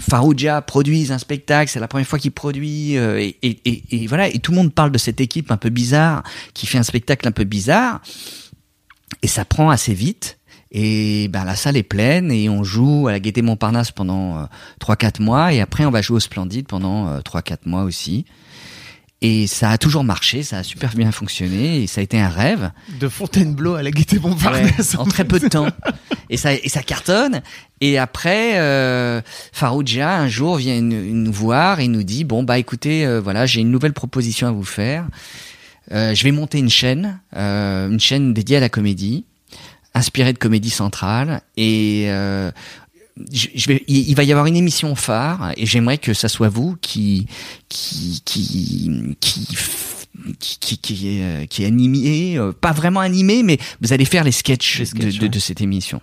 Farouja produise un spectacle, c'est la première fois qu'il produit, euh, et, et, et, et voilà, et tout le monde parle de cette équipe un peu bizarre qui fait un spectacle un peu bizarre, et ça prend assez vite. Et ben la salle est pleine et on joue à la Gaîté Montparnasse pendant trois 3-4 mois et après on va jouer au Splendide pendant 3-4 mois aussi. Et ça a toujours marché, ça a super bien fonctionné et ça a été un rêve. De Fontainebleau à la Gaîté Montparnasse. en très peu de temps. Et ça, et ça cartonne. Et après, euh, Farouja un jour vient nous voir et nous dit bon bah écoutez, euh, voilà, j'ai une nouvelle proposition à vous faire. Euh, je vais monter une chaîne, euh, une chaîne dédiée à la comédie, inspirée de Comédie Centrale et euh, je vais, il va y avoir une émission phare et j'aimerais que ça soit vous qui qui qui qui qui, qui, euh, qui est animé, euh, pas vraiment animé, mais vous allez faire les sketchs, de, de, cette émission.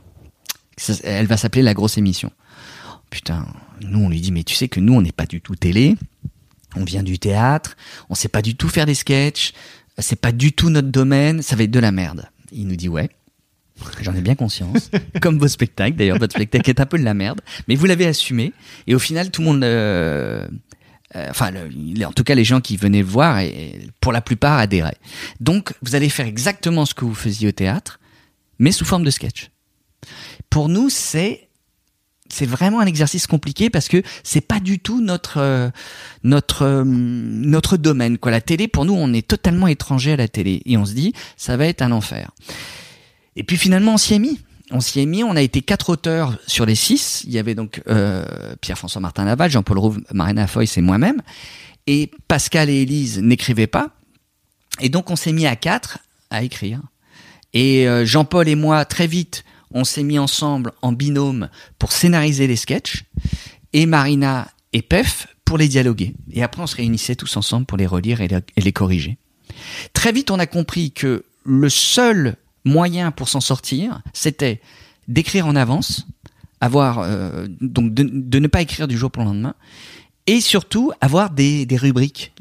elle va s'appeler La Grosse Émission. Putain, nous on lui dit, mais tu sais que nous on n'est pas du tout télé, on vient du théâtre, on sait pas du tout faire des sketchs, c'est pas du tout notre domaine, ça va être de la merde. Il nous dit ouais. J'en ai bien conscience. *laughs* Comme vos spectacles, d'ailleurs, votre spectacle est un peu de la merde, mais vous l'avez assumé. Et au final, tout le monde, euh, euh, enfin, en tout cas, les gens qui venaient voir, et, pour la plupart, adhéraient. Donc, vous allez faire exactement ce que vous faisiez au théâtre, mais sous forme de sketch. Pour nous, c'est c'est vraiment un exercice compliqué parce que c'est pas du tout notre euh, notre euh, notre domaine quoi la télé pour nous on est totalement étranger à la télé et on se dit ça va être un enfer et puis finalement, on s'y est mis. On s'y est mis. On a été quatre auteurs sur les six. Il y avait donc euh, Pierre-François Martin Laval, Jean-Paul Rouve, Marina Foy, c'est moi-même. Et Pascal et Élise n'écrivaient pas. Et donc on s'est mis à quatre à écrire. Et euh, Jean-Paul et moi, très vite, on s'est mis ensemble en binôme pour scénariser les sketchs. Et Marina et Pef pour les dialoguer. Et après, on se réunissait tous ensemble pour les relire et les corriger. Très vite, on a compris que le seul moyen pour s'en sortir, c'était d'écrire en avance, avoir euh, donc de, ne pas écrire du jour pour le lendemain, et surtout avoir des, rubriques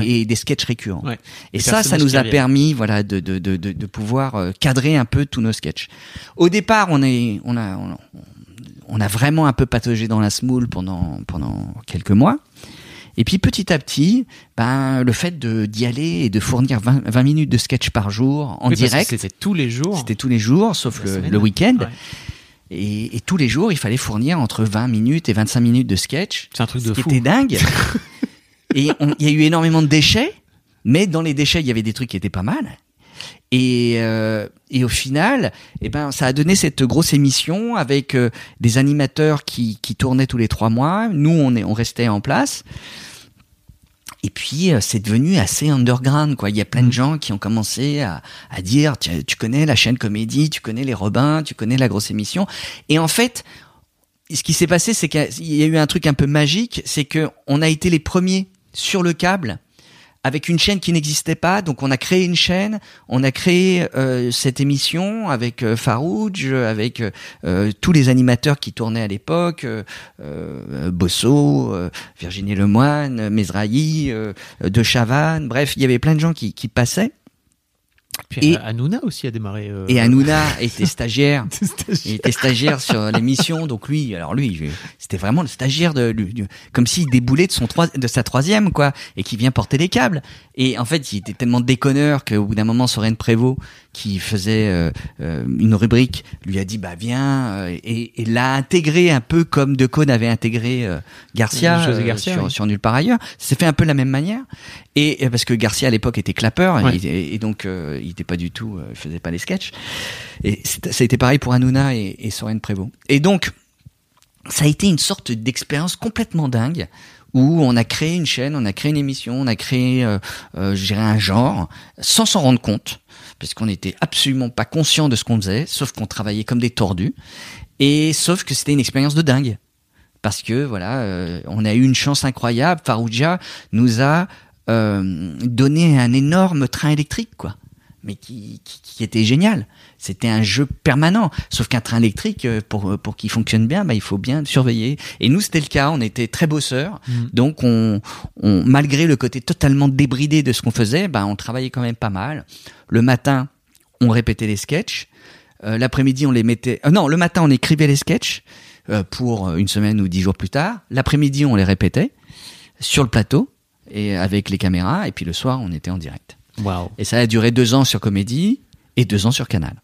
et des sketchs récurrents. Et ça, ça nous a permis, voilà, de, de, de, de pouvoir euh, cadrer un peu tous nos sketchs. Au départ, on est, on a, on a vraiment un peu pataugé dans la smoule pendant pendant quelques mois. Et puis petit à petit, ben, le fait de d'y aller et de fournir 20, minutes de sketch par jour en direct. C'était tous les jours. C'était tous les jours, sauf le, week-end. Et, et, tous les jours, il fallait fournir entre 20 minutes et 25 minutes de sketch. C'est un truc de fou. C'était dingue. *laughs* et il y a eu énormément de déchets, mais dans les déchets, il y avait des trucs qui étaient pas mal. Et, euh, et au final, eh ben, ça a donné cette grosse émission avec euh, des animateurs qui, qui tournaient tous les trois mois. Nous, on, est, on restait en place. Et puis euh, c'est devenu assez underground, quoi. Il y a plein de mm. gens qui ont commencé à, à dire, tu, tu, connais la chaîne comédie, tu connais les Robins, tu connais la grosse émission. Et en fait, ce qui s'est passé, c'est qu'il y a eu un truc un peu magique, c'est que on a été les premiers sur le câble avec une chaîne qui n'existait pas. Donc on a créé une chaîne, on a créé euh, cette émission avec euh, Farouj, avec euh, tous les animateurs qui tournaient à l'époque, euh, Bosso, Virginie Lemoine, Mesrahi, De Chavannes, bref, il y avait plein de gens qui passaient et Hanouna aussi a démarré. Euh... Et Hanouna était *laughs* stagiaire. il était stagiaire sur l'émission, donc lui, alors lui, c'était vraiment le stagiaire de, comme s'il déboulait de son de sa troisième quoi, et qui vient porter les câbles. Et en fait, il était tellement déconneur qu'au bout d'un moment, Soren Prévost, qui faisait euh, euh, une rubrique, lui a dit bah viens euh, et, et l'a intégré un peu comme Decaune avait intégré Garcia, sur, sur, Nulle part ailleurs. C'est fait un peu de la même manière. Et parce que Garcia à l'époque était clapeur et, donc il était pas du tout, il faisait pas les sketchs. Et ça a été pareil pour Hanouna et, et Soren Prévost. Et donc ça a été une sorte d'expérience complètement dingue où on a créé une chaîne, on a créé une émission, on a créé, euh, euh, je dirais, un genre, sans s'en rendre compte, parce qu'on n'était absolument pas conscient de ce qu'on faisait, sauf qu'on travaillait comme des tordus, et sauf que c'était une expérience de dingue, parce que voilà, euh, on a eu une chance incroyable. Farouja nous a euh, donné un énorme train électrique, quoi mais qui, qui, qui, était génial. C'était un jeu permanent. Sauf qu'un train électrique, euh, pour, pour qu'il fonctionne bien, bah, il faut bien surveiller. Et nous, c'était le cas. On était très bosseurs. Mm. Donc, on, on, malgré le côté totalement débridé de ce qu'on faisait, bah, on travaillait quand même pas mal. Le matin, on répétait les sketchs. Euh, L'après-midi, on les mettait. Euh, non, le matin, on écrivait les sketchs euh, pour une semaine ou dix jours plus tard. L'après-midi, on les répétait sur le plateau et avec les caméras. Et puis le soir, on était en direct. Wow. Et ça a duré deux ans sur Comédie et deux ans sur Canal.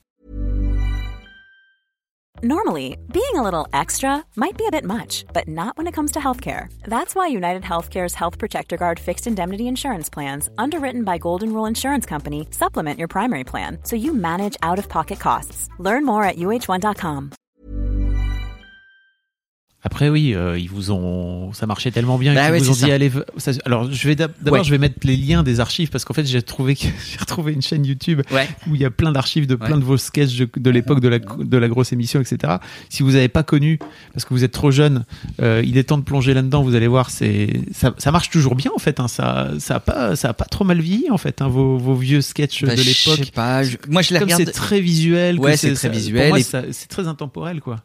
Normally, being a little extra might be a bit much, but not when it comes to healthcare. That's why United Healthcare's Health Protector Guard fixed indemnity insurance plans, underwritten by Golden Rule Insurance Company, supplement your primary plan so you manage out of pocket costs. Learn more at uh1.com. Après oui, euh, ils vous ont, ça marchait tellement bien Bah qu'ils ouais, vous ont dit ça. allez. ça- Alors je vais d'ab- d'abord Ouais. je vais mettre les liens des archives parce qu'en fait j'ai trouvé que *laughs* j'ai retrouvé une chaîne YouTube Ouais. où il y a plein d'archives de plein de vos sketchs de, de l'époque de la de la grosse émission etc. Si vous n'avez pas connu parce que vous êtes trop jeune, euh, il est temps de plonger là-dedans. Vous allez voir, c'est ça, ça marche toujours bien en fait. Hein, ça ça a pas ça a pas trop mal vieilli en fait. Hein, vos, vos vieux sketchs Bah, de Je sais l'époque. pas. je- Moi, je les Comme regarde. c'est très visuel, Ouais, c'est très ça- visuel Pour moi, et- c'est très intemporel quoi.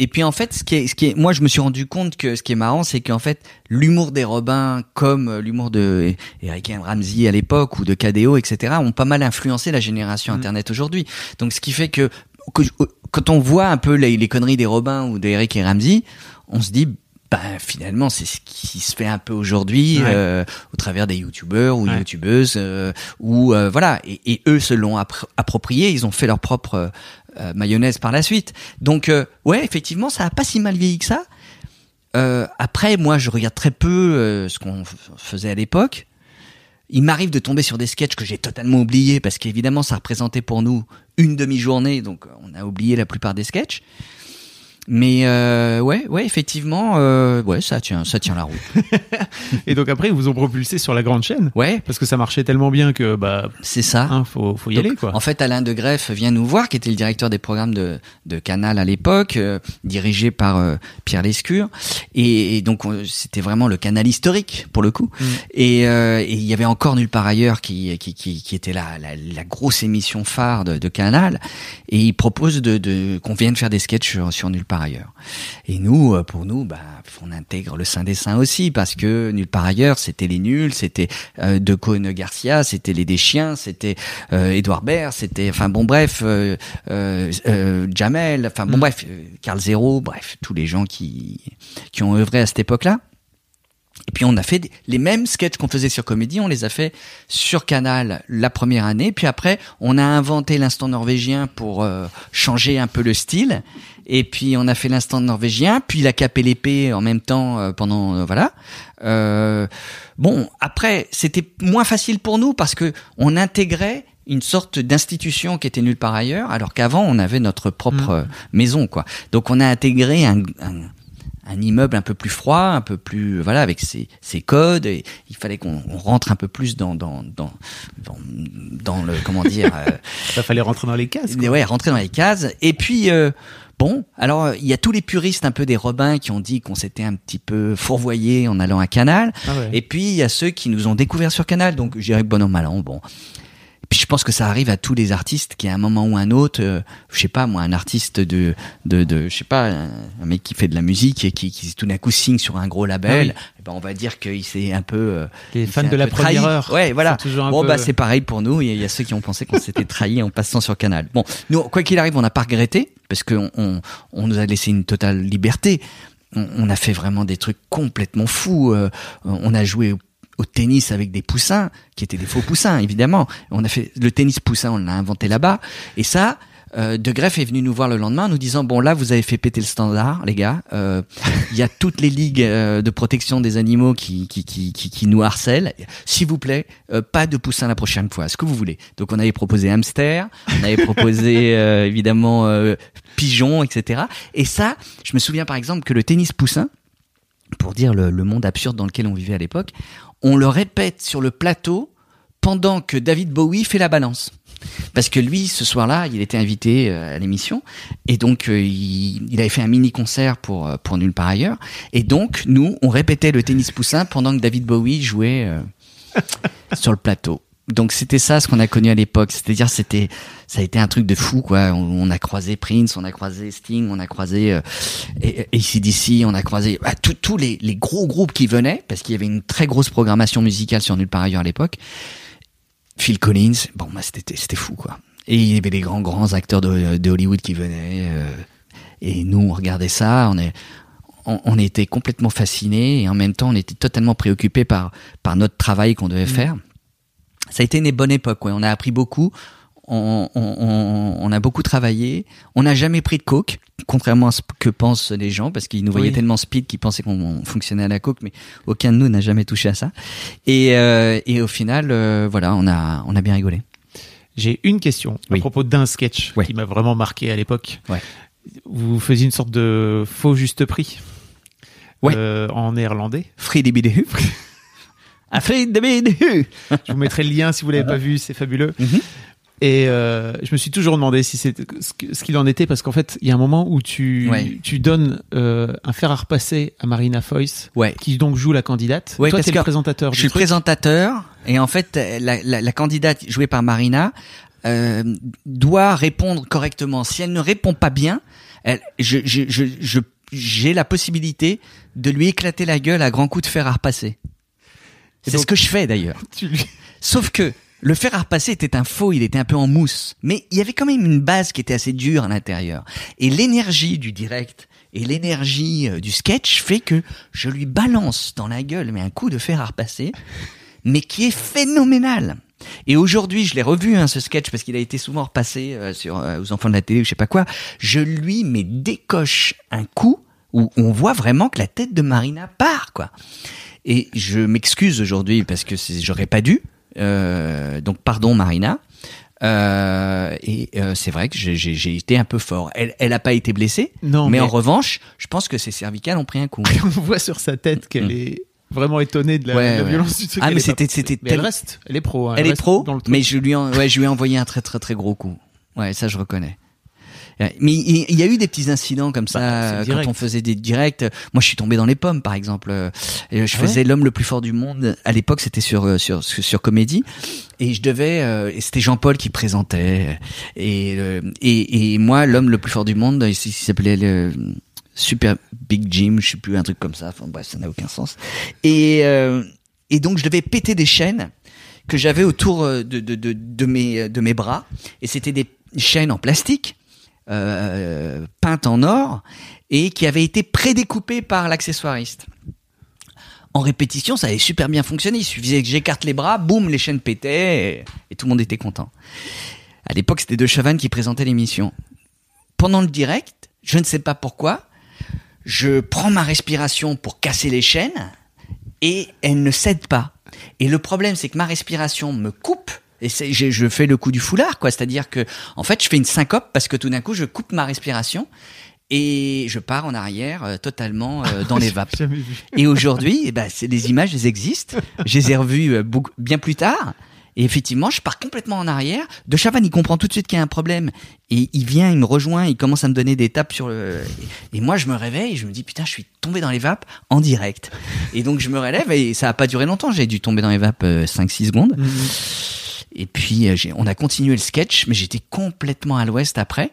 Et puis en fait, ce qui est, ce qui est, moi je me suis rendu compte que ce qui est marrant, c'est qu'en fait, l'humour des Robins, comme euh, l'humour de Eric M. Ramsey à l'époque ou de KDO, etc., ont pas mal influencé la génération Mm. Internet aujourd'hui. Donc ce qui fait que, que- quand on voit un peu les, les conneries des Robins ou d'Eric et Ramsey, on se dit. Ben, finalement, c'est ce qui se fait un peu aujourd'hui Ouais. euh, au travers des youtubeurs ou Ouais. youtubeuses euh, ou euh, voilà et, et eux se l'ont appro- approprié ils ont fait leur propre euh, mayonnaise par la suite. Donc euh, ouais effectivement ça a pas si mal vieilli que ça. Euh, après moi je regarde très peu euh, ce qu'on faisait à l'époque. Il m'arrive de tomber sur des sketchs que j'ai totalement oubliés parce qu'évidemment ça représentait pour nous une demi-journée donc on a oublié la plupart des sketchs mais euh, ouais ouais effectivement euh, ouais ça tient ça tient la route *laughs* Et donc après ils vous ont propulsé sur la grande chaîne ouais parce que ça marchait tellement bien que bah c'est ça hein, faut faut y Donc, aller quoi. En fait, Alain de Greff vient nous voir, qui était le directeur des programmes de, de Canal à l'époque, euh, dirigé par euh, Pierre Lescure. Et, et donc, on- c'était vraiment le canal historique, pour le coup. Mm. Et, euh, et il y avait encore Nulle part ailleurs, qui, qui, qui, qui était la, la, la grosse émission phare de, de Canal. Et il propose de, de qu'on vienne faire des sketchs sur, sur Nulle part ailleurs. Et nous, euh, pour nous, bah, on intègre le Saint des Saints aussi, parce que Nulle part ailleurs, c'était les nuls, c'était euh, De Cône Garcia, c'était les Deschiens, c'était euh, Edouard Baird, c'était, enfin bon bref, euh, euh, Jamel, enfin bon Mm. bref, Carl Zero, bref, tous les gens qui qui ont œuvré à cette époque-là. Et puis on a fait les mêmes sketchs qu'on faisait sur Comédie, on les a fait sur Canal la première année, puis après on a inventé l'instant norvégien pour euh, changer un peu le style. Et puis on a fait l'instant norvégien, puis la cape et l'épée en même temps euh, pendant euh, voilà. Euh, bon après c'était moins facile pour nous parce que on intégrait une sorte d'institution qui était nulle part ailleurs, alors qu'avant on avait notre propre Mm. euh, maison quoi. Donc on a intégré un, un un immeuble un peu plus froid, un peu plus voilà avec ses, ses codes. Et il fallait qu'on on rentre un peu plus dans dans dans dans, dans le comment dire euh, *laughs* Ça fallait rentrer dans les cases. quoi. ouais rentrer dans les cases. Et puis euh, bon alors euh, il y a tous les puristes un peu des Robins qui ont dit qu'on s'était un petit peu fourvoyé en allant à Canal. Ah ouais. Et puis il y a ceux qui nous ont découvert sur Canal. Donc je dirais que bon an mal an bon. Puis je pense que ça arrive à tous les artistes qui à un moment ou un autre, euh, je sais pas moi, un artiste de de, de je sais pas, un, un mec qui fait de la musique et qui, qui tout d'un coup signe sur un gros label, Ah eh ben on va dire qu'il s'est un peu euh, Les il fans de la trahi. première heure. Ouais, voilà. Bon peu- bah c'est pareil pour nous. Il y, a- il y a ceux qui ont pensé qu'on s'était trahi en passant sur Canal. Bon, nous quoi qu'il arrive, on n'a pas regretté parce qu'on on, on nous a laissé une totale liberté. On, on a fait vraiment des trucs complètement fous. Euh, on a joué au, tennis avec des poussins qui étaient des faux poussins évidemment. On a fait le tennis poussin, on l'a inventé là-bas. Et ça. euh, de Greff est venu nous voir le lendemain en nous disant bon là vous avez fait péter le standard les gars Euh, il y a *laughs* toutes les ligues euh, de protection des animaux qui qui, qui, qui, qui nous harcèlent s'il vous plaît euh, pas de poussins la prochaine fois ce que vous voulez donc on avait proposé hamster on avait proposé *laughs* euh, évidemment euh, pigeon etc et ça je me souviens par exemple que le tennis poussin pour dire le, le monde absurde dans lequel on vivait à l'époque, on le répète sur le plateau pendant que David Bowie fait la balance. Parce que lui, ce soir-là, il était invité euh, à l'émission, et donc euh, il, avait fait un mini-concert pour, euh, pour Nulle part ailleurs. Et donc, nous, on répétait le tennis poussin pendant que David Bowie jouait *laughs* sur le plateau. Donc c'était ça ce qu'on a connu à l'époque, c'est-à-dire c'était ça a été un truc de fou quoi. On, on a croisé Prince, on a croisé Sting, on a croisé euh, ACDC, on a croisé bah, tous les, les gros groupes qui venaient parce qu'il y avait une très grosse programmation musicale sur nulle part ailleurs à l'époque. Phil Collins, bon bah c'était c'était fou quoi. Et il y avait des grands grands acteurs de, de Hollywood qui venaient euh, et nous on regardait ça, on est on, on était complètement fascinés et en même temps on était totalement préoccupés par par notre travail qu'on devait faire. Ça a été une bonne époque, ouais. on a appris beaucoup. on, on- on- on a beaucoup travaillé. On n'a jamais pris de coke, contrairement à ce que pensent les gens, parce qu'ils nous voyaient Oui. tellement speed qu'ils pensaient qu'on fonctionnait à la coke, mais aucun de nous n'a jamais touché à ça. Et, euh, et au final, euh, voilà, on a, on a bien rigolé. J'ai une question à propos d'un sketch Ouais. qui m'a vraiment marqué à l'époque. Ouais. Vous faisiez une sorte de faux juste prix Ouais. euh, en néerlandais. Friedibidehu. *laughs* Ah. Je vous mettrai le lien si vous l'avez pas vu, c'est fabuleux. Mhm. Et euh, je me suis toujours demandé si c'est ce qu'il en était parce qu'en fait, il y a un moment où tu Ouais. tu donnes euh, un fer à repasser à Marina Foïs, Ouais. qui donc joue la candidate. Ouais, Toi, t'es le présentateur. Je suis le présentateur et en fait la, la, la candidate jouée par Marina euh, doit répondre correctement. Si elle ne répond pas bien, elle, je, je, je, je- j'ai la possibilité de lui éclater la gueule à grands coups de fer à repasser. C'est ce que je fais d'ailleurs. *laughs* Tu Sauf que le fer à repasser était un faux, il était un peu en mousse. Mais il y avait quand même une base qui était assez dure à l'intérieur. Et l'énergie du direct et l'énergie euh, du sketch fait que je lui balance dans la gueule mais un coup de fer à repasser, mais qui est phénoménal. Et aujourd'hui, je l'ai revu hein, ce sketch parce qu'il a été souvent repassé euh, sur euh, aux enfants de la télé ou je sais pas quoi. Je lui mais décoche un coup où on voit vraiment que la tête de Marina part quoi. Et je m'excuse aujourd'hui parce que j'aurais pas dû. Euh, donc pardon Marina. Euh, et euh, c'est vrai que j'ai- été un peu fort. Elle, elle a pas été blessée, Non, mais, mais- en revanche, je pense que ses cervicales ont pris un coup. *laughs* on voit sur sa tête qu'elle Mm. est vraiment étonnée de la, Ouais, de la ouais. violence du truc. Ah, Elle mais c'était- c'était elle reste, elle est pro. hein, Elle est pro, dans le truc. mais je lui, en, ouais, je lui ai envoyé un très très très gros coup. Ouais, ça je reconnais. Ouais, Mais il il y a eu des petits incidents comme ça Bah, c'est euh, quand on faisait des directs. Moi, je suis tombé dans les pommes, par exemple. Euh, Je Ah ouais faisais l'homme le plus fort du monde. À l'époque, c'était sur euh, sur sur, comédie, et je devais. euh, c'était Jean-Paul qui présentait. Et euh, et, et moi, l'homme le plus fort du monde, il, s'appelait le Super Big Jim, je sais plus un truc comme ça. Enfin bref, ça n'a aucun sens. Et euh, et donc je devais péter des chaînes que j'avais autour euh, de, de, de, de mes, de mes bras. Et c'était des chaînes en plastique, euh, peintes en or, et qui avaient été prédécoupées par l'accessoiriste. En répétition, ça avait super bien fonctionné. Il suffisait que j'écarte les bras, boum, les chaînes pétaient, et, et tout le monde était content. À l'époque, c'était De Chavannes qui présentait l'émission. Pendant le direct, je ne sais pas pourquoi, je prends ma respiration pour casser les chaînes, et elle ne cède pas. Et le problème, c'est que ma respiration me coupe. Et je, fais le coup du foulard, quoi. C'est-à-dire que, en fait, je fais une syncope parce que tout d'un coup, je coupe ma respiration et je pars en arrière euh, totalement euh, dans *laughs* les vapes. Et aujourd'hui, eh ben, les images, elles existent. Je les ai revues euh, beaucoup, bien plus tard. Et effectivement, je pars complètement en arrière. De Chavannes, il comprend tout de suite qu'il y a un problème. Et il vient, il me rejoint, il commence à me donner des tapes sur le... Et moi, je me réveille et je me dis, putain, je suis tombé dans les vapes en direct. Et donc, je me relève et ça a pas duré longtemps. J'ai dû tomber dans les vapes euh, 5-6 secondes. Mhm. Et puis, euh, on a continué le sketch, mais j'étais complètement à l'ouest après.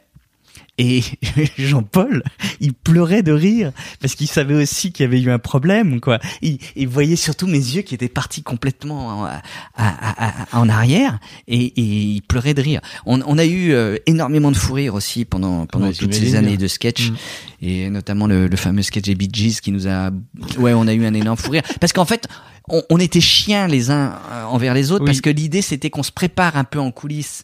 Et *laughs* Jean-Paul, il pleurait de rire parce qu'il savait aussi qu'il y avait eu un problème, quoi. Il, il voyait surtout mes yeux qui étaient partis complètement en, à- à- à- en arrière et, et il pleurait de rire. On, on a eu euh, énormément de fou rire aussi pendant pendant Ouais, toutes ces années de sketch Mm. et notamment le, le fameux sketch des Bee Gees qui nous a, ouais, on a eu un énorme fou rire parce qu'en fait. On, on était chiens les uns euh, envers les autres Oui. parce que l'idée c'était qu'on se prépare un peu en coulisses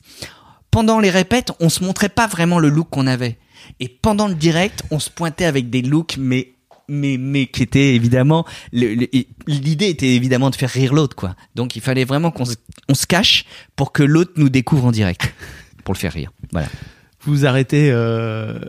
pendant les répètes, on se montrait pas vraiment le look qu'on avait. Et pendant le direct, on se pointait avec des looks, mais mais mais qui étaient évidemment l'idée était évidemment de faire rire l'autre quoi. Donc il fallait vraiment qu'on se, on se cache pour que l'autre nous découvre en direct pour le faire rire. Voilà. Vous vous arrêtez euh,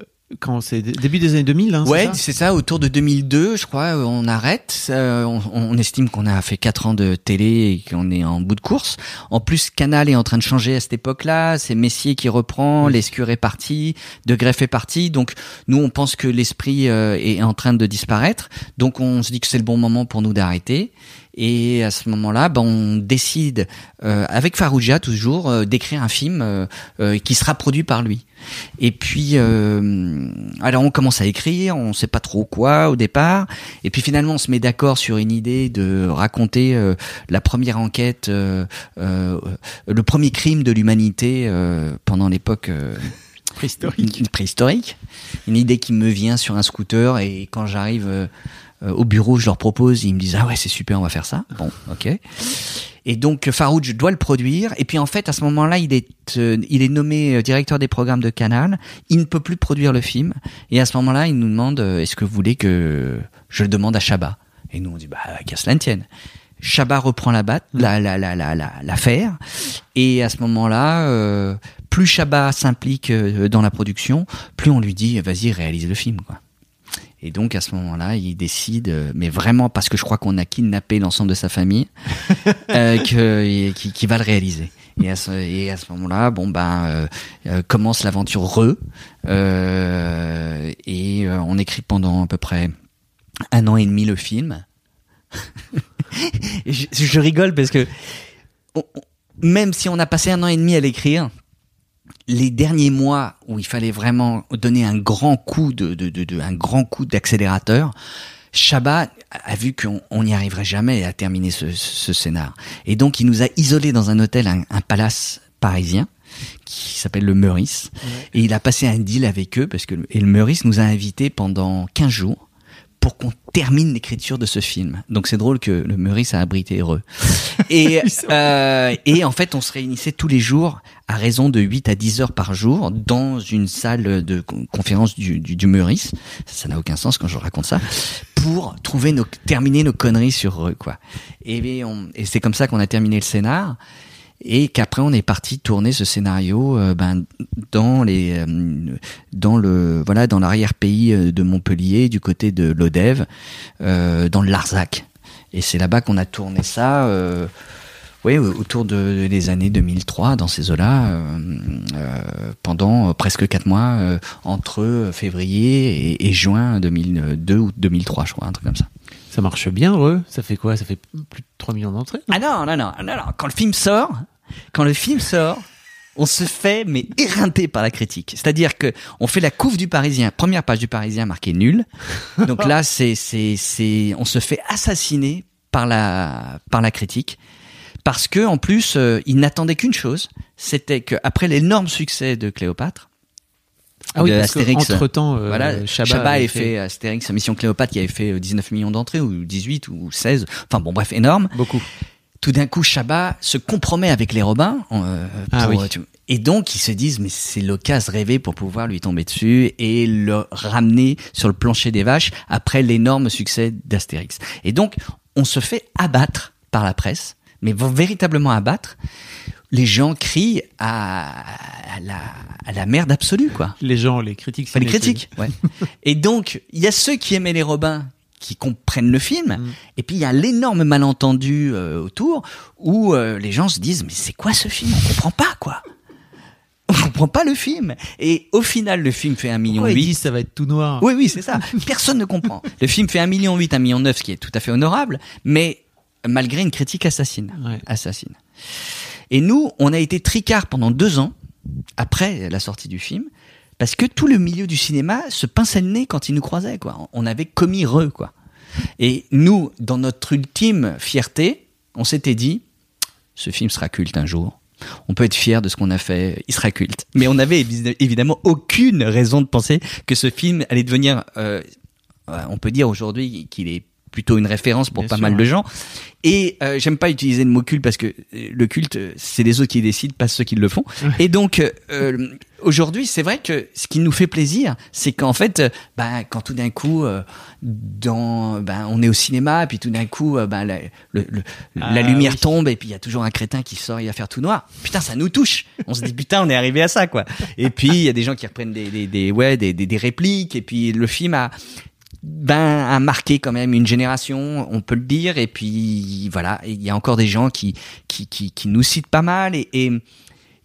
quand c'est dé- début des années 2000, hein, Ouais, c'est ça. Autour de 2002, je crois, euh, on arrête. Euh, on, on estime qu'on a fait quatre ans de télé et qu'on est en bout de course. En plus, Canal est en train de changer à cette époque-là. C'est Messier qui reprend, l'Escure est parti, De Greff est parti. Donc, nous, on pense que l'esprit euh, est en train de disparaître. Donc, on se dit que c'est le bon moment pour nous d'arrêter. Et à ce moment-là, ben, on décide, euh, avec Farouja toujours, euh, d'écrire un film euh, euh, qui sera produit par lui. Et puis, euh, alors on commence à écrire, on sait pas trop quoi au départ, et puis finalement on se met d'accord sur une idée de raconter euh, la première enquête, euh, euh, le premier crime de l'humanité euh, pendant l'époque euh, Préhistorique. une- préhistorique. Une idée qui me vient sur un scooter et quand j'arrive au bureau, je leur propose, ils me disent ah ouais c'est super, on va faire ça. Bon, ok. Et donc Farouj doit le produire. Et puis en fait, à ce moment-là, il est, euh, il est nommé euh, directeur des programmes de Canal. Il ne peut plus produire le film. Et à ce moment-là, il nous demande euh, est-ce que vous voulez que je le demande à Chabat? Et nous on dit bah qu'à cela ne tienne. Chabat reprend la batte, la la la la la l'affaire. Et à ce moment-là, euh, plus Chabat s'implique euh, dans la production, plus on lui dit vas-y réalise le film quoi. Et donc à ce moment-là, il décide, euh, mais vraiment parce que je crois qu'on a kidnappé l'ensemble de sa famille, *laughs* euh, que qui, qui va le réaliser. Et à ce, et à ce moment-là, bon ben euh, euh, commence l'aventure re, et on écrit pendant à peu près un an et demi le film. *laughs* Je, je rigole parce que on- même si on a passé un an et demi à l'écrire, les derniers mois où il fallait vraiment donner un grand coup de, de, de, de- un grand coup d'accélérateur, Chabat a vu qu'on on n'y arriverait jamais à terminer ce, ce scénar. Et donc il nous a isolés dans un hôtel, un, un palace parisien qui s'appelle le Meurice. Et il a passé un deal avec eux parce que et le Meurice nous a invités pendant 15 jours pour qu'on termine l'écriture de ce film. Donc c'est drôle que le Meurice a abrité heureux. Et, *laughs* euh, et en fait, on se réunissait tous les jours à raison de 8 à 10 heures par jour dans une salle de con- conférence du, du, du Meurice. Ça n'a aucun sens quand je raconte ça. Pour trouver nos, terminer nos conneries sur eux, quoi. Et, et c'est comme ça qu'on a terminé le scénar et qu'après on est parti tourner ce scénario euh, ben dans les euh, dans le voilà dans l'arrière pays de Montpellier du côté de l'Odève euh, dans le Larzac. Et c'est là-bas qu'on a tourné ça euh, oui autour de des années 2003 dans ces eaux-là euh, euh, pendant presque quatre mois euh, entre février et, et juin 2002 ou 2003 je crois un truc comme ça Ça marche bien, Re Ça fait quoi? Ça fait plus de 3 millions d'entrées Ah non, non, non, non, non. Quand le film sort, quand le film sort, on se fait mais éreinté par la critique. C'est-à-dire que on fait la couve du Parisien, première page du Parisien marquée nul. Donc là, c'est c'est c'est on se fait assassiner par la par la critique parce que en plus, euh, ils n'attendaient qu'une chose, c'était qu'après l'énorme succès de Cléopâtre, Ah oui, de parce Astérix. entre temps, voilà, Chabat, Chabat, avait avait fait Astérix, Mission Cléopâtre, qui avait fait euh, 19 millions d'entrées, ou 18, ou 16, enfin bon, bref, énorme. beaucoup. Tout d'un coup, Chabat se compromet avec les Robins. euh, Ah pour, oui. euh, tu- Et donc, ils se disent, mais c'est l'occasion rêvée pour pouvoir lui tomber dessus et le ramener sur le plancher des vaches après l'énorme succès d'Astérix. Et donc, on se fait abattre par la presse, mais véritablement abattre. Les gens crient à, à la, à la merde absolue, quoi. Les gens, les critiques. Enfin, les critiques, ouais. Et donc, il y a ceux qui aimaient les Robins qui comprennent le film, Mm. et puis il y a l'énorme malentendu euh, autour où euh, les gens se disent mais c'est quoi ce film? On comprend pas quoi. On comprend pas le film. Et au final, le film fait un million huit. ça va être tout noir? Oui, oui, c'est ça. Personne ne comprend. Le film fait un million huit, un million neuf, ce qui est tout à fait honorable, mais malgré une critique assassine. Ouais. Assassine. Et nous, on a été tricard pendant deux ans, après la sortie du film, parce que tout le milieu du cinéma se pinçait le nez quand il nous croisait, quoi. On avait commis re, quoi. Et nous, dans notre ultime fierté, on s'était dit, ce film sera culte un jour. On peut être fier de ce qu'on a fait, il sera culte. Mais on n'avait évi- évidemment aucune raison de penser que ce film allait devenir, euh, on peut dire aujourd'hui qu'il est plutôt une référence pour Bien pas sûr, mal de gens. Et euh, j'aime pas utiliser le mot culte parce que euh, le culte, c'est les autres qui décident, pas ceux qui le font. Et donc euh, euh, aujourd'hui, c'est vrai que ce qui nous fait plaisir, c'est qu'en fait, euh, ben, quand tout d'un coup, euh, dans, ben, on est au cinéma, puis tout d'un coup, ben, la, le- le- Ah, la lumière oui. tombe, et puis il y a toujours un crétin qui sort, il va faire tout noir. Putain, ça nous touche. On se dit putain, on est arrivé à ça, quoi. Et puis il y a des gens qui reprennent des, des, des ouais, des, des répliques, et puis le film a ben a marqué quand même une génération, on peut le dire. Et puis voilà, il y a encore des gens qui qui qui, nous citent pas mal et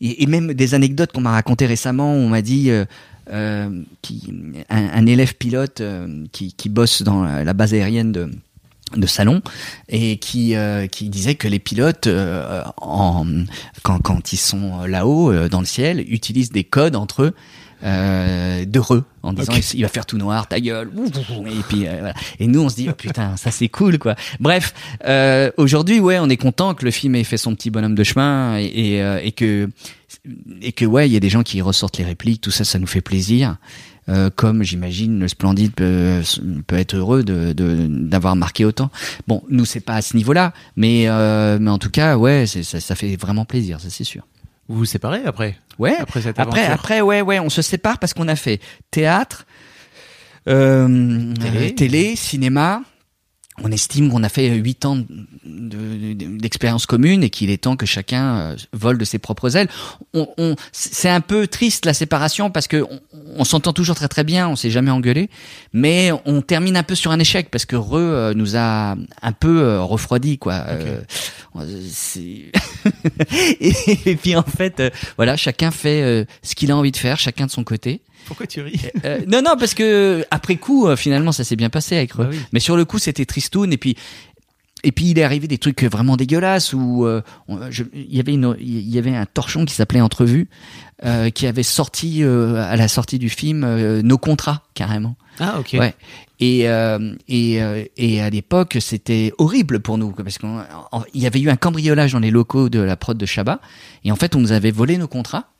et, même des anecdotes qu'on m'a racontées récemment. On m'a dit euh, euh, un, élève pilote euh, qui qui bosse dans la, base aérienne de de salon et qui qui disait que les pilotes en quand quand ils sont là-haut dans le ciel utilisent des codes entre eux euh, d'heureux en disant il va faire tout noir ta gueule et puis euh, voilà. et nous on se dit oh, putain ça c'est cool quoi bref euh, aujourd'hui ouais on est content que le film ait fait son petit bonhomme de chemin et, et, euh, et que et que ouais il y a des gens qui ressortent les répliques tout ça ça nous fait plaisir euh, comme j'imagine le Splendide peut, peut être heureux de de- d'avoir marqué autant. Bon, nous c'est pas à ce niveau-là, mais euh, mais en tout cas, ouais, ça, ça fait vraiment plaisir, ça c'est sûr. Vous vous séparez après Ouais. Après cette Après, aventure après, ouais, ouais, on se sépare parce qu'on a fait théâtre, euh, Télé. euh, télé, cinéma. On estime qu'on a fait huit ans de- de- d'expérience commune et qu'il est temps que chacun euh, vole de ses propres ailes. On, on- c'est un peu triste la séparation parce que on, on s'entend toujours très très bien, on s'est jamais engueulé, mais on termine un peu sur un échec parce que Re euh, nous a un peu euh, refroidi quoi. Euh, *laughs* et, puis en fait, voilà, chacun fait ce qu'il a envie de faire, chacun de son côté. Pourquoi tu ris Euh, non, non, parce que après coup, euh, finalement, ça s'est bien passé avec. Bah oui. Mais sur le coup, c'était tristoun. Et puis, et puis, il est arrivé des trucs vraiment dégueulasses où euh, je- il y avait une, il y avait un torchon qui s'appelait Entrevue, euh, qui avait sorti euh, à la sortie du film euh, nos contrats carrément. Ah ok. Ouais. Et euh, et euh, et à l'époque, c'était horrible pour nous parce qu'il y avait eu un cambriolage dans les locaux de la prod de Chabat. Et en fait, on nous avait volé nos contrats.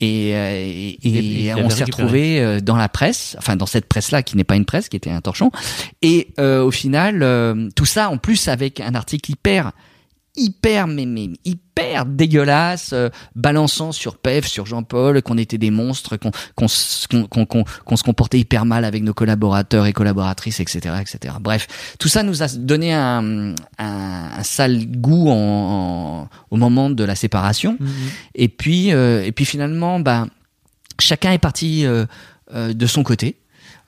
Et, euh, et, Et et on s'est retrouvé euh, dans la presse, enfin dans cette presse-là qui n'est pas une presse, qui était un torchon. Et euh, au final, euh, tout ça en plus avec un article hyper, hyper, mais, mais hyper dégueulasse, euh, balançant sur Pef, sur Jean-Paul, qu'on était des monstres, qu'on qu'on se- qu'on qu'on- se comportait hyper mal avec nos collaborateurs et collaboratrices, etc., etc. Bref, tout ça nous a donné un, un, un sale goût en, en- au moment de la séparation. Mhm. Et puis, euh, et puis finalement, bah, chacun est parti euh, euh, de son côté.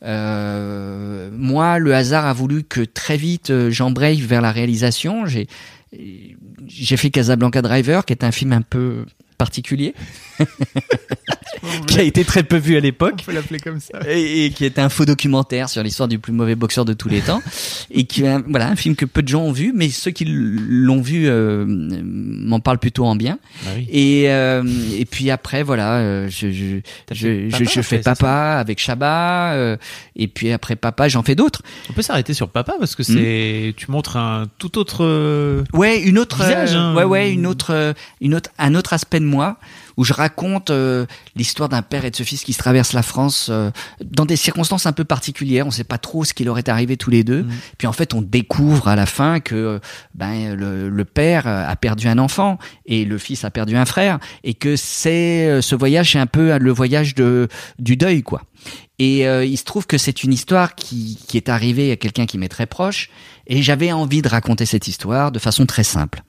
Euh, moi, le hasard a voulu que très vite euh, j'embraye vers la réalisation. J'ai j'ai fait Casablanca Driver, qui est un film un peu particulier, *laughs* qui a été très peu vu à l'époque On peut l'appeler comme ça. et, et qui est un faux documentaire sur l'histoire du plus mauvais boxeur de tous les temps et qui est un- voilà un film que peu de gens ont vu mais ceux qui l'ont vu euh, m'en parlent plutôt en bien Bah oui. et euh, et puis après voilà euh, je je je, fais papa avec Chabat euh, et puis après papa j'en fais d'autres On peut s'arrêter sur papa parce que c'est tu montres un tout autre. Ouais, une autre, Visage, euh, hein. ouais, ouais, une autre, une autre, un autre aspect de moi où je raconte euh, l'histoire d'un père et de ce fils qui se traversent la France euh, dans des circonstances un peu particulières. On sait pas trop ce qui leur est arrivé tous les deux. Mhm. Puis en fait, on découvre à la fin que euh, ben le, le père a perdu un enfant et le fils a perdu un frère et que c'est ce voyage, c'est un peu le voyage de du deuil, quoi. Et euh, il se trouve que c'est une histoire qui, qui est arrivée à quelqu'un qui m'est très proche, et j'avais envie de raconter cette histoire de façon très simple.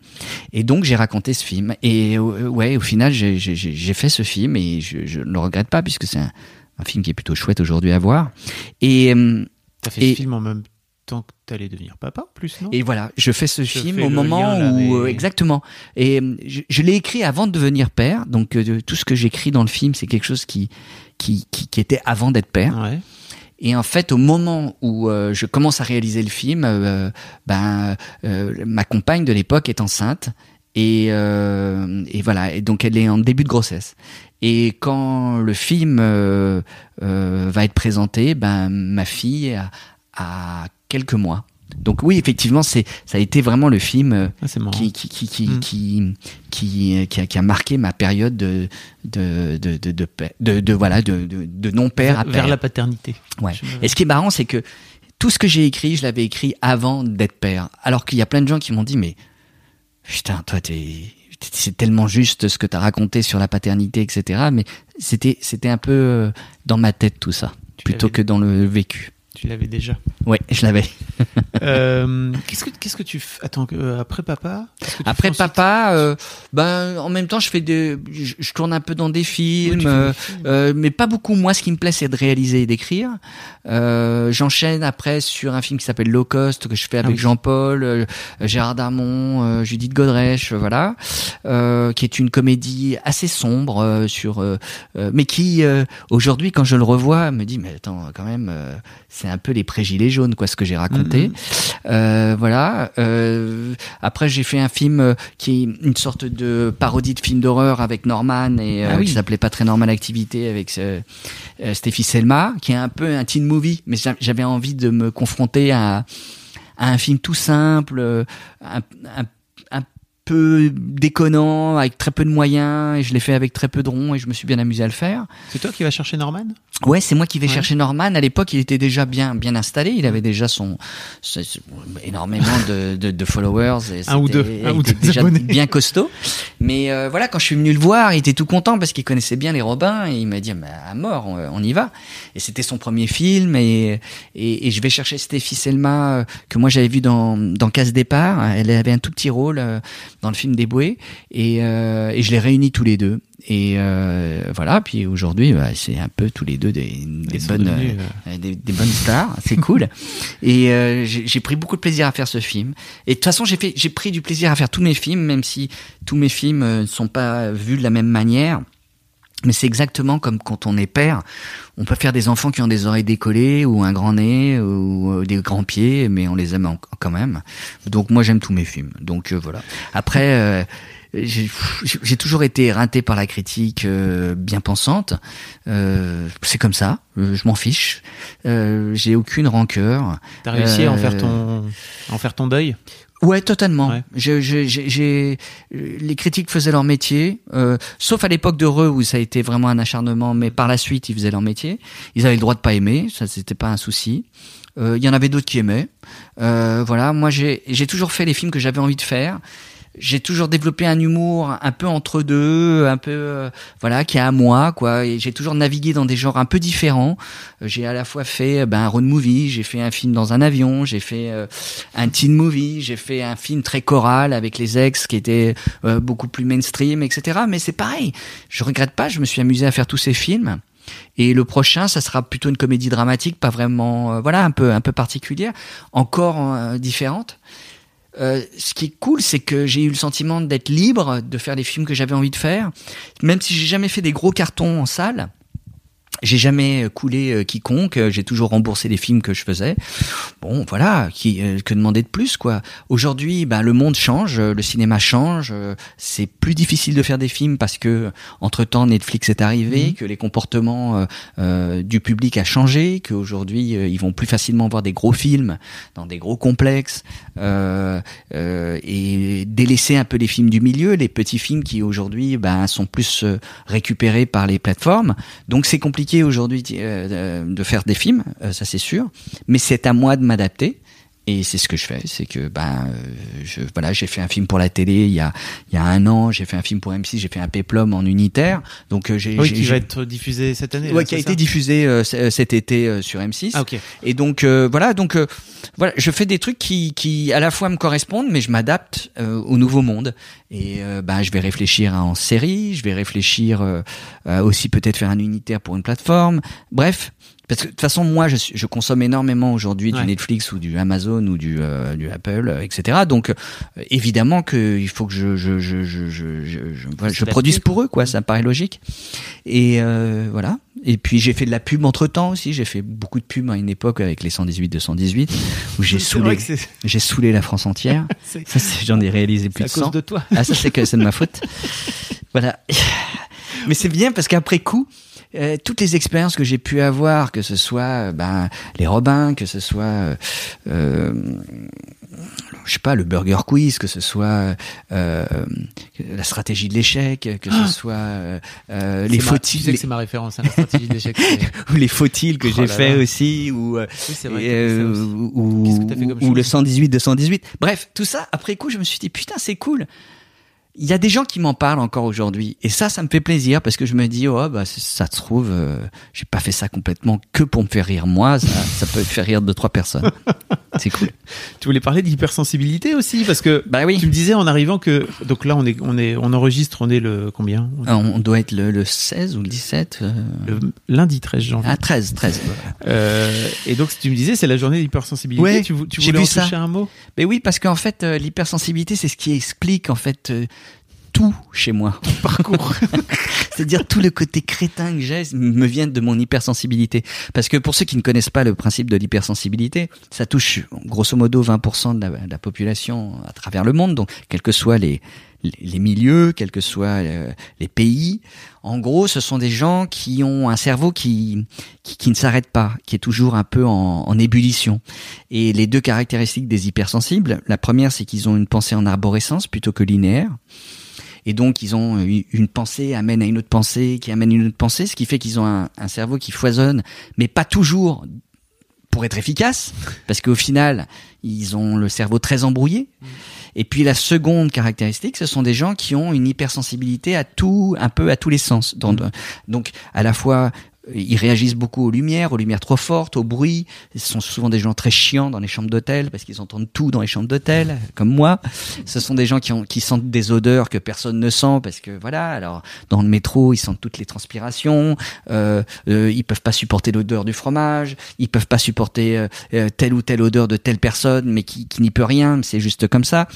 Et donc j'ai raconté ce film, et euh, ouais, au final j'ai fait ce film, et je, je ne le regrette pas puisque c'est un, un film qui est plutôt chouette aujourd'hui à voir. Et euh, T'as fait Et- ce film en même temps que t'allais devenir papa, plus non? Et voilà, je fais ce Je film fais au moment lien, là, où mais- euh, exactement. Et euh, je, je l'ai écrit avant de devenir père, donc euh, tout ce que j'écris dans le film, c'est quelque chose qui qui, qui qui était avant d'être père. Ouais. Et en fait, au moment où euh, je commence à réaliser le film, euh, ben ma compagne de l'époque est enceinte et, et voilà. Et donc elle est en début de grossesse. Et quand le film va être présenté, ben ma fille a, a quelques mois. Donc oui, effectivement, c'est ça a été vraiment le film euh, Ah, qui qui qui qui, Mm. qui, qui, a, marqué ma période de de de de de, voilà de, non père à père. vers la paternité. Ouais. Et ce qui est marrant, c'est que tout ce que j'ai écrit, je l'avais écrit avant d'être père. Alors qu'il y a plein de gens qui m'ont dit, mais putain, toi, t'es, c'est tellement juste ce que t'as raconté sur la paternité, etc. Mais c'était, c'était un peu euh, dans ma tête tout ça, Tu plutôt que dans le vécu. Tu l'avais déjà. Ouais, je l'avais. Euh, *laughs* qu'est-ce que qu'est-ce que tu fais Attends, euh, après papa Après papa, euh, ben en même temps, je fais des, je, je tourne un peu dans des Oui, films. mais pas beaucoup. Moi, ce qui me plaît, c'est de réaliser et d'écrire. J'enchaîne après sur un film qui s'appelle Low Cost que je fais avec oui. Jean-Paul, Gérard Darmon, Judith Godrèche, voilà, qui est une comédie assez sombre sur, mais qui aujourd'hui, quand je le revois, me dit mais attends, quand même, c'est un peu les pré-gilets jaunes, quoi, ce que j'ai raconté. Mhm. Euh, voilà. Euh, après, j'ai fait un film euh, qui est une sorte de parodie de film d'horreur avec Norman et euh, Ah oui. qui s'appelait pas très normal activité avec euh, euh, Stéphie Selma, qui est un peu un teen movie, mais j'a- j'avais envie de me confronter à, à un film tout simple, un peu déconnant, avec très peu de moyens, et je l'ai fait avec très peu de ronds, et je me suis bien amusé à le faire. C'est toi qui vas chercher Norman? Ouais, c'est moi qui vais Ouais. chercher Norman. À l'époque, il était déjà bien bien installé. Il avait déjà son, son- son- énormément de, de, de followers. Et Un ou deux, un ou deux déjà abonnés. bien costaud. Mais euh, voilà, quand je suis venu le voir, il était tout content parce qu'il connaissait bien les Robins et il m'a dit bah, à mort, on, on y va. Et c'était son premier film et, et et je vais chercher Stéphie Selma euh, que moi j'avais vu dans dans Casse départ. Elle avait un tout petit rôle euh, dans le film des Bouées et euh, et je les réunis tous les deux. Et euh, voilà, puis aujourd'hui, bah, c'est un peu tous les deux des, des bonnes, devenus, euh, des, des bonnes stars, c'est cool. *laughs* Et euh, j'ai pris beaucoup de plaisir à faire ce film. Et de toute façon, j'ai fait, j'ai pris du plaisir à faire tous mes films, même si tous mes films euh, ne sont pas vus de la même manière. Mais c'est exactement comme quand on est père. On peut faire des enfants qui ont des oreilles décollées ou un grand nez ou euh, des grands pieds, mais on les aime quand même. Donc moi j'aime tous mes films. Donc euh, voilà. Après, euh, j'ai toujours été éreinté par la critique euh, bien pensante. Euh, c'est comme ça. Je m'en fiche. Euh, j'ai aucune rancœur. T'as réussi à en faire ton, à en faire ton deuil? Ouais, totalement. Ouais. Je- je- j'ai- j'ai- les critiques faisaient leur métier, euh, sauf à l'époque de Re où ça a été vraiment un acharnement, mais par la suite ils faisaient leur métier. Ils avaient le droit de pas aimer, ça c'était pas un souci. Euh, Il y en avait d'autres qui aimaient. Euh, voilà, moi j'ai j'ai toujours fait les films que j'avais envie de faire. J'ai toujours développé un humour un peu entre deux, un peu euh, voilà, qui est à moi quoi. J'ai toujours navigué dans des genres un peu différents. Euh, J'ai à la fois fait euh, ben, un road movie, j'ai fait un film dans un avion, j'ai fait euh, un teen movie, j'ai fait un film très choral avec les ex qui était euh, beaucoup plus mainstream, etc. Mais c'est pareil, je regrette pas, je me suis amusé à faire tous ces films. Et le prochain, ça sera plutôt une comédie dramatique, pas vraiment, voilà, un peu, un peu particulière, encore différente. Euh, ce qui est cool, c'est que j'ai eu le sentiment d'être libre, de faire les films que j'avais envie de faire, même si j'ai jamais fait des gros cartons en salle. J'ai jamais euh, coulé euh, quiconque, euh, j'ai toujours remboursé les films que je faisais. Bon, voilà, qui, que demander de plus, quoi? Aujourd'hui, ben, le monde change, le cinéma change, c'est plus difficile de faire des films parce que, entre temps, Netflix est arrivé, Mhm. que les comportements euh, euh, du public a changé, qu'aujourd'hui, euh, ils vont plus facilement voir des gros films dans des gros complexes, euh, euh, et délaisser un peu les films du milieu, les petits films qui aujourd'hui, ben, sont plus récupérés par les plateformes. Donc c'est compliqué aujourd'hui euh, de faire des films, euh, ça c'est sûr. Mais c'est à moi de m'adapter. Et c'est ce que je fais, c'est que ben euh, je voilà j'ai fait un film pour la télé il y a il y a un an, j'ai fait un film pour M6, j'ai fait un péplum en unitaire, donc euh, j'ai Oui, qui va être diffusé cette année. ouais, là, qui a été diffusé euh, c- cet été euh, sur M6. Ah, ok. Et donc euh, voilà, donc euh, voilà, je fais des trucs qui, qui à la fois me correspondent, mais je m'adapte euh, au nouveau monde. Et euh, ben je vais réfléchir en série, je vais réfléchir euh, euh, aussi peut-être faire un unitaire pour une plateforme. Bref, parce que de toute façon moi je, je consomme énormément aujourd'hui Ouais. du Netflix ou du Amazon ou du euh, du Apple, euh, etc. Donc euh, évidemment que il faut que je je je je je, je, je- voilà, je S'adapter, produise pour eux quoi, ça me paraît logique. Et euh, voilà. Et puis j'ai fait de la pub entre temps aussi. J'ai fait beaucoup de pubs à une époque avec les 118 218 où j'ai *laughs* saoulé, *laughs* j'ai saoulé la France entière. *laughs* j'en ai réalisé plus c'est de à 100. cause de toi. Ah ça c'est que c'est de ma faute. voilà. Mais c'est bien parce qu'après coup, euh, toutes les expériences que j'ai pu avoir, que ce soit euh, ben, les Robins, que ce soit euh, euh, je sais pas le Burger Quiz, que ce soit euh, la stratégie de l'échec, que ce soit euh, euh, les faut-il, sais que c'est ma référence à la stratégie d'échec. c'est- *laughs* ou les faut-il que Oh j'ai fait là. aussi, ou Oui, vrai. et, ou, ou le 118 218. Bref, tout ça, après coup, je me suis dit, putain, c'est cool. Il y a des gens qui m'en parlent encore aujourd'hui. Et ça, ça me fait plaisir parce que je me dis, oh, bah, ça se trouve, euh, j'ai pas fait ça complètement que pour me faire rire moi. Ça, ça peut faire rire deux, trois personnes. *laughs* C'est cool. Tu voulais parler d'hypersensibilité aussi parce que Bah oui. tu me disais en arrivant que donc là on est on est on enregistre on est le combien? On doit être le, le 16 ou le 17. euh, le lundi 13 janvier. Ah, 13, 13. *laughs* Euh, et donc tu me disais c'est la journée d'hypersensibilité. Ouais, tu, tu voulais en ça. toucher un mot? Mais oui, parce qu'en fait, euh, l'hypersensibilité, c'est ce qui explique en fait euh, tout chez moi. parcours. *laughs* C'est-à-dire tout le côté crétin que j'ai me vient de mon hypersensibilité. Parce que pour ceux qui ne connaissent pas le principe de l'hypersensibilité, ça touche grosso modo 20% de la, de la population à travers le monde, donc quels que soient les, les, les milieux, quels que soient euh, les pays. En gros, ce sont des gens qui ont un cerveau qui, qui, qui ne s'arrête pas, qui est toujours un peu en, en ébullition. Et les deux caractéristiques des hypersensibles, la première, c'est qu'ils ont une pensée en arborescence plutôt que linéaire. Et donc, ils ont une pensée amène à une autre pensée, qui amène à une autre pensée, ce qui fait qu'ils ont un, un cerveau qui foisonne, mais pas toujours pour être efficace, parce qu'au final, ils ont le cerveau très embrouillé. Et puis la seconde caractéristique, ce sont des gens qui ont une hypersensibilité à tout, un peu à tous les sens. Dans- donc à la fois, ils réagissent beaucoup aux lumières, aux lumières trop fortes, au bruit. Ce sont souvent des gens très chiants dans les chambres d'hôtel parce qu'ils entendent tout dans les chambres d'hôtel, comme moi. Ce sont des gens qui, ont, qui sentent des odeurs que personne ne sent parce que voilà. Alors dans le métro, ils sentent toutes les transpirations. Euh, euh, ils peuvent pas supporter l'odeur du fromage. Ils peuvent pas supporter euh, euh, telle ou telle odeur de telle personne, mais qui, qui n'y peut rien. C'est juste comme ça.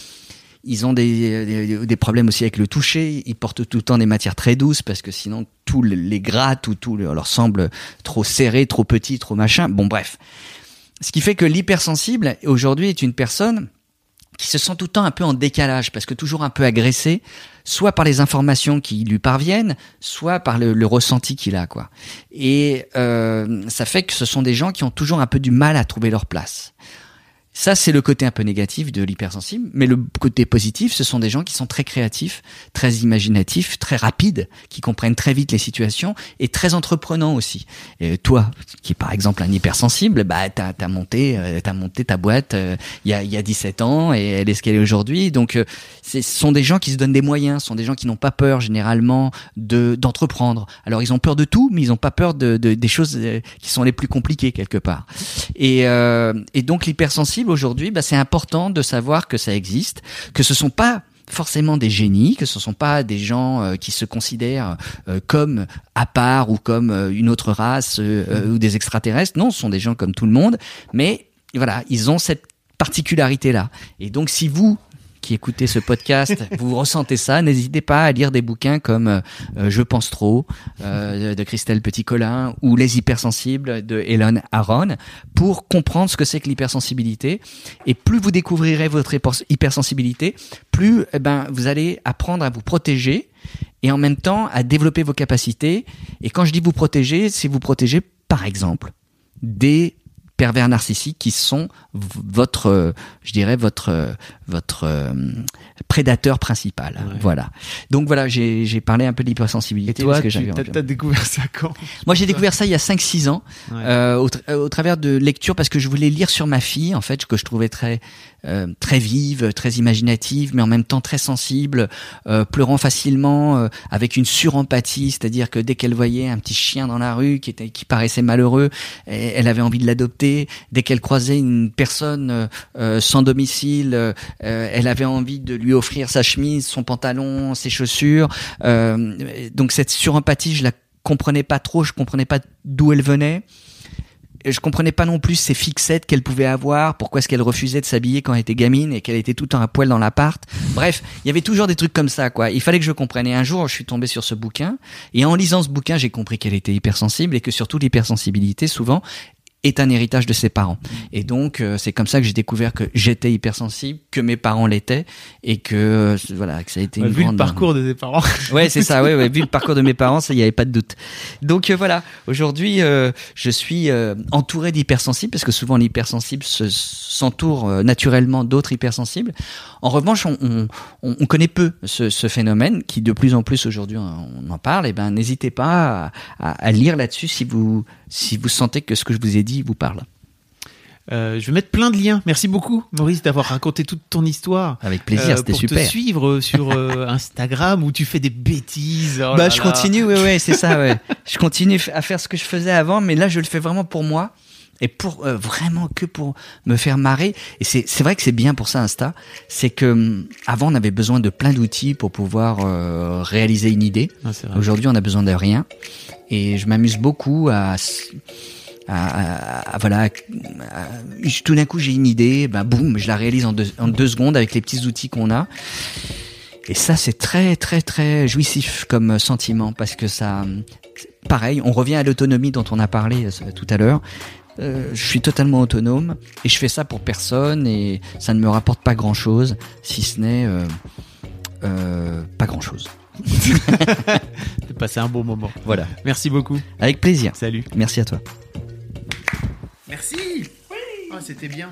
Ils ont des, des, problèmes aussi avec le toucher. Ils portent tout le temps des matières très douces parce que sinon tous les gras, tout, tout leur semble trop serré, trop petit, trop machin. Bon, bref. Ce qui fait que l'hypersensible aujourd'hui est une personne qui se sent tout le temps un peu en décalage parce que toujours un peu agressé, soit par les informations qui lui parviennent, soit par le, le ressenti qu'il a, quoi. Et euh, ça fait que ce sont des gens qui ont toujours un peu du mal à trouver leur place. Ça, c'est le côté un peu négatif de l'hypersensible. Mais le côté positif, ce sont des gens qui sont très créatifs, très imaginatifs, très rapides, qui comprennent très vite les situations et très entreprenants aussi. Et toi, qui est par exemple un hypersensible, bah, t'as as monté, euh, t'as monté ta boîte euh, il y, a, y a 17 ans et elle est ce qu'elle est aujourd'hui. Donc, euh, ce sont des gens qui se donnent des moyens, ce sont des gens qui n'ont pas peur généralement de d'entreprendre. Alors, ils ont peur de tout, mais ils n'ont pas peur de, de- des choses euh, qui sont les plus compliquées quelque part. Et, et donc l'hypersensible aujourd'hui, bah, c'est important de savoir que ça existe, que ce sont pas forcément des génies, que ce sont pas des gens euh, qui se considèrent euh, comme à part ou comme euh, une autre race euh, ou des extraterrestres. Non, ce sont des gens comme tout le monde, mais voilà, ils ont cette particularité là. Et donc si vous qui écoutez ce podcast, *laughs* vous ressentez ça, n'hésitez pas à lire des bouquins comme euh, euh, Je pense trop euh, de Christelle Petit-Colin ou Les hypersensibles de Helen Aron pour comprendre ce que c'est que l'hypersensibilité. Et plus vous découvrirez votre hyper- hypersensibilité, plus eh ben, vous allez apprendre à vous protéger et en même temps à développer vos capacités. Et quand je dis vous protéger, c'est vous protéger, par exemple, des pervers narcissiques qui sont votre, euh, je dirais votre euh, votre euh, prédateur principal. Ouais. Voilà. Donc voilà, j'ai parlé un peu de l'hypersensibilité toi, parce que tu t'as découvert ça quand? Moi, j'ai découvert ça il y a 5-6 ans, Ouais. euh, au, tra- au travers de lectures, parce que je voulais lire sur ma fille, en fait, que je trouvais très euh, très vive, très imaginative, mais en même temps très sensible, euh, pleurant facilement, euh, avec une surempathie, c'est-à-dire que dès qu'elle voyait un petit chien dans la rue qui était qui paraissait malheureux, eh, elle avait envie de l'adopter. Dès qu'elle croisait une personne euh, euh, sans domicile, elle avait envie de lui offrir sa chemise, son pantalon, ses chaussures. Donc cette surempathie, je la comprenais pas trop, je comprenais pas d'où elle venait. Je comprenais pas non plus ces fixettes qu'elle pouvait avoir, pourquoi est-ce qu'elle refusait de s'habiller quand elle était gamine et qu'elle était tout le temps à poil dans l'appart. Bref, il y avait toujours des trucs comme ça, quoi. Il fallait que je comprenne. Et un jour, je suis tombé sur ce bouquin, et en lisant ce bouquin, j'ai compris qu'elle était hypersensible et que surtout l'hypersensibilité, souvent, est un héritage de ses parents. Et donc, euh, c'est comme ça que j'ai découvert que j'étais hypersensible, que mes parents l'étaient, et que, euh, voilà, que ça a été Ouais, une Vu grande... le parcours de tes parents. *laughs* Ouais, c'est ça. Ouais, ouais. Vu le parcours de mes parents, il n'y avait pas de doute. Donc euh, voilà. Aujourd'hui, euh, je suis euh, entouré d'hypersensibles parce que souvent l'hypersensible se- s'entoure naturellement d'autres hypersensibles. En revanche, on, on, on- on connaît peu ce, ce phénomène qui de plus en plus aujourd'hui on on en parle. Et ben, n'hésitez pas à, à- à lire là-dessus si vous si vous sentez que ce que je vous ai dit vous parle. Euh, je vais mettre plein de liens. Merci beaucoup, Maurice, d'avoir raconté toute ton histoire. Avec plaisir, Euh, c'était pour super. te suivre sur euh, *laughs* Instagram où tu fais des bêtises. Oh bah, là je là. continue, ouais, ouais, c'est ça, ouais. *laughs* je continue à faire ce que je faisais avant, mais là, je le fais vraiment pour moi et pour euh, vraiment que pour me faire marrer. Et c'est c'est vrai que c'est bien pour ça Insta, c'est que hum, avant on avait besoin de plein d'outils pour pouvoir euh, réaliser une idée. Ah. Aujourd'hui, on a besoin de rien. Et je m'amuse beaucoup à, à, à- à- voilà. tout d'un coup, j'ai une idée, ben boum, je la réalise en deux, en deux secondes avec les petits outils qu'on a. Et ça, c'est très, très, très jouissif comme sentiment parce que ça, pareil, on revient à l'autonomie dont on a parlé euh, tout à l'heure. Euh, je suis totalement autonome et je fais ça pour personne et ça ne me rapporte pas grand chose, si ce n'est euh, euh, pas grand chose. T'as *laughs* *laughs* passé un bon moment. Voilà. Merci beaucoup. Avec plaisir. Salut. Merci à toi. Merci. Oh, c'était bien.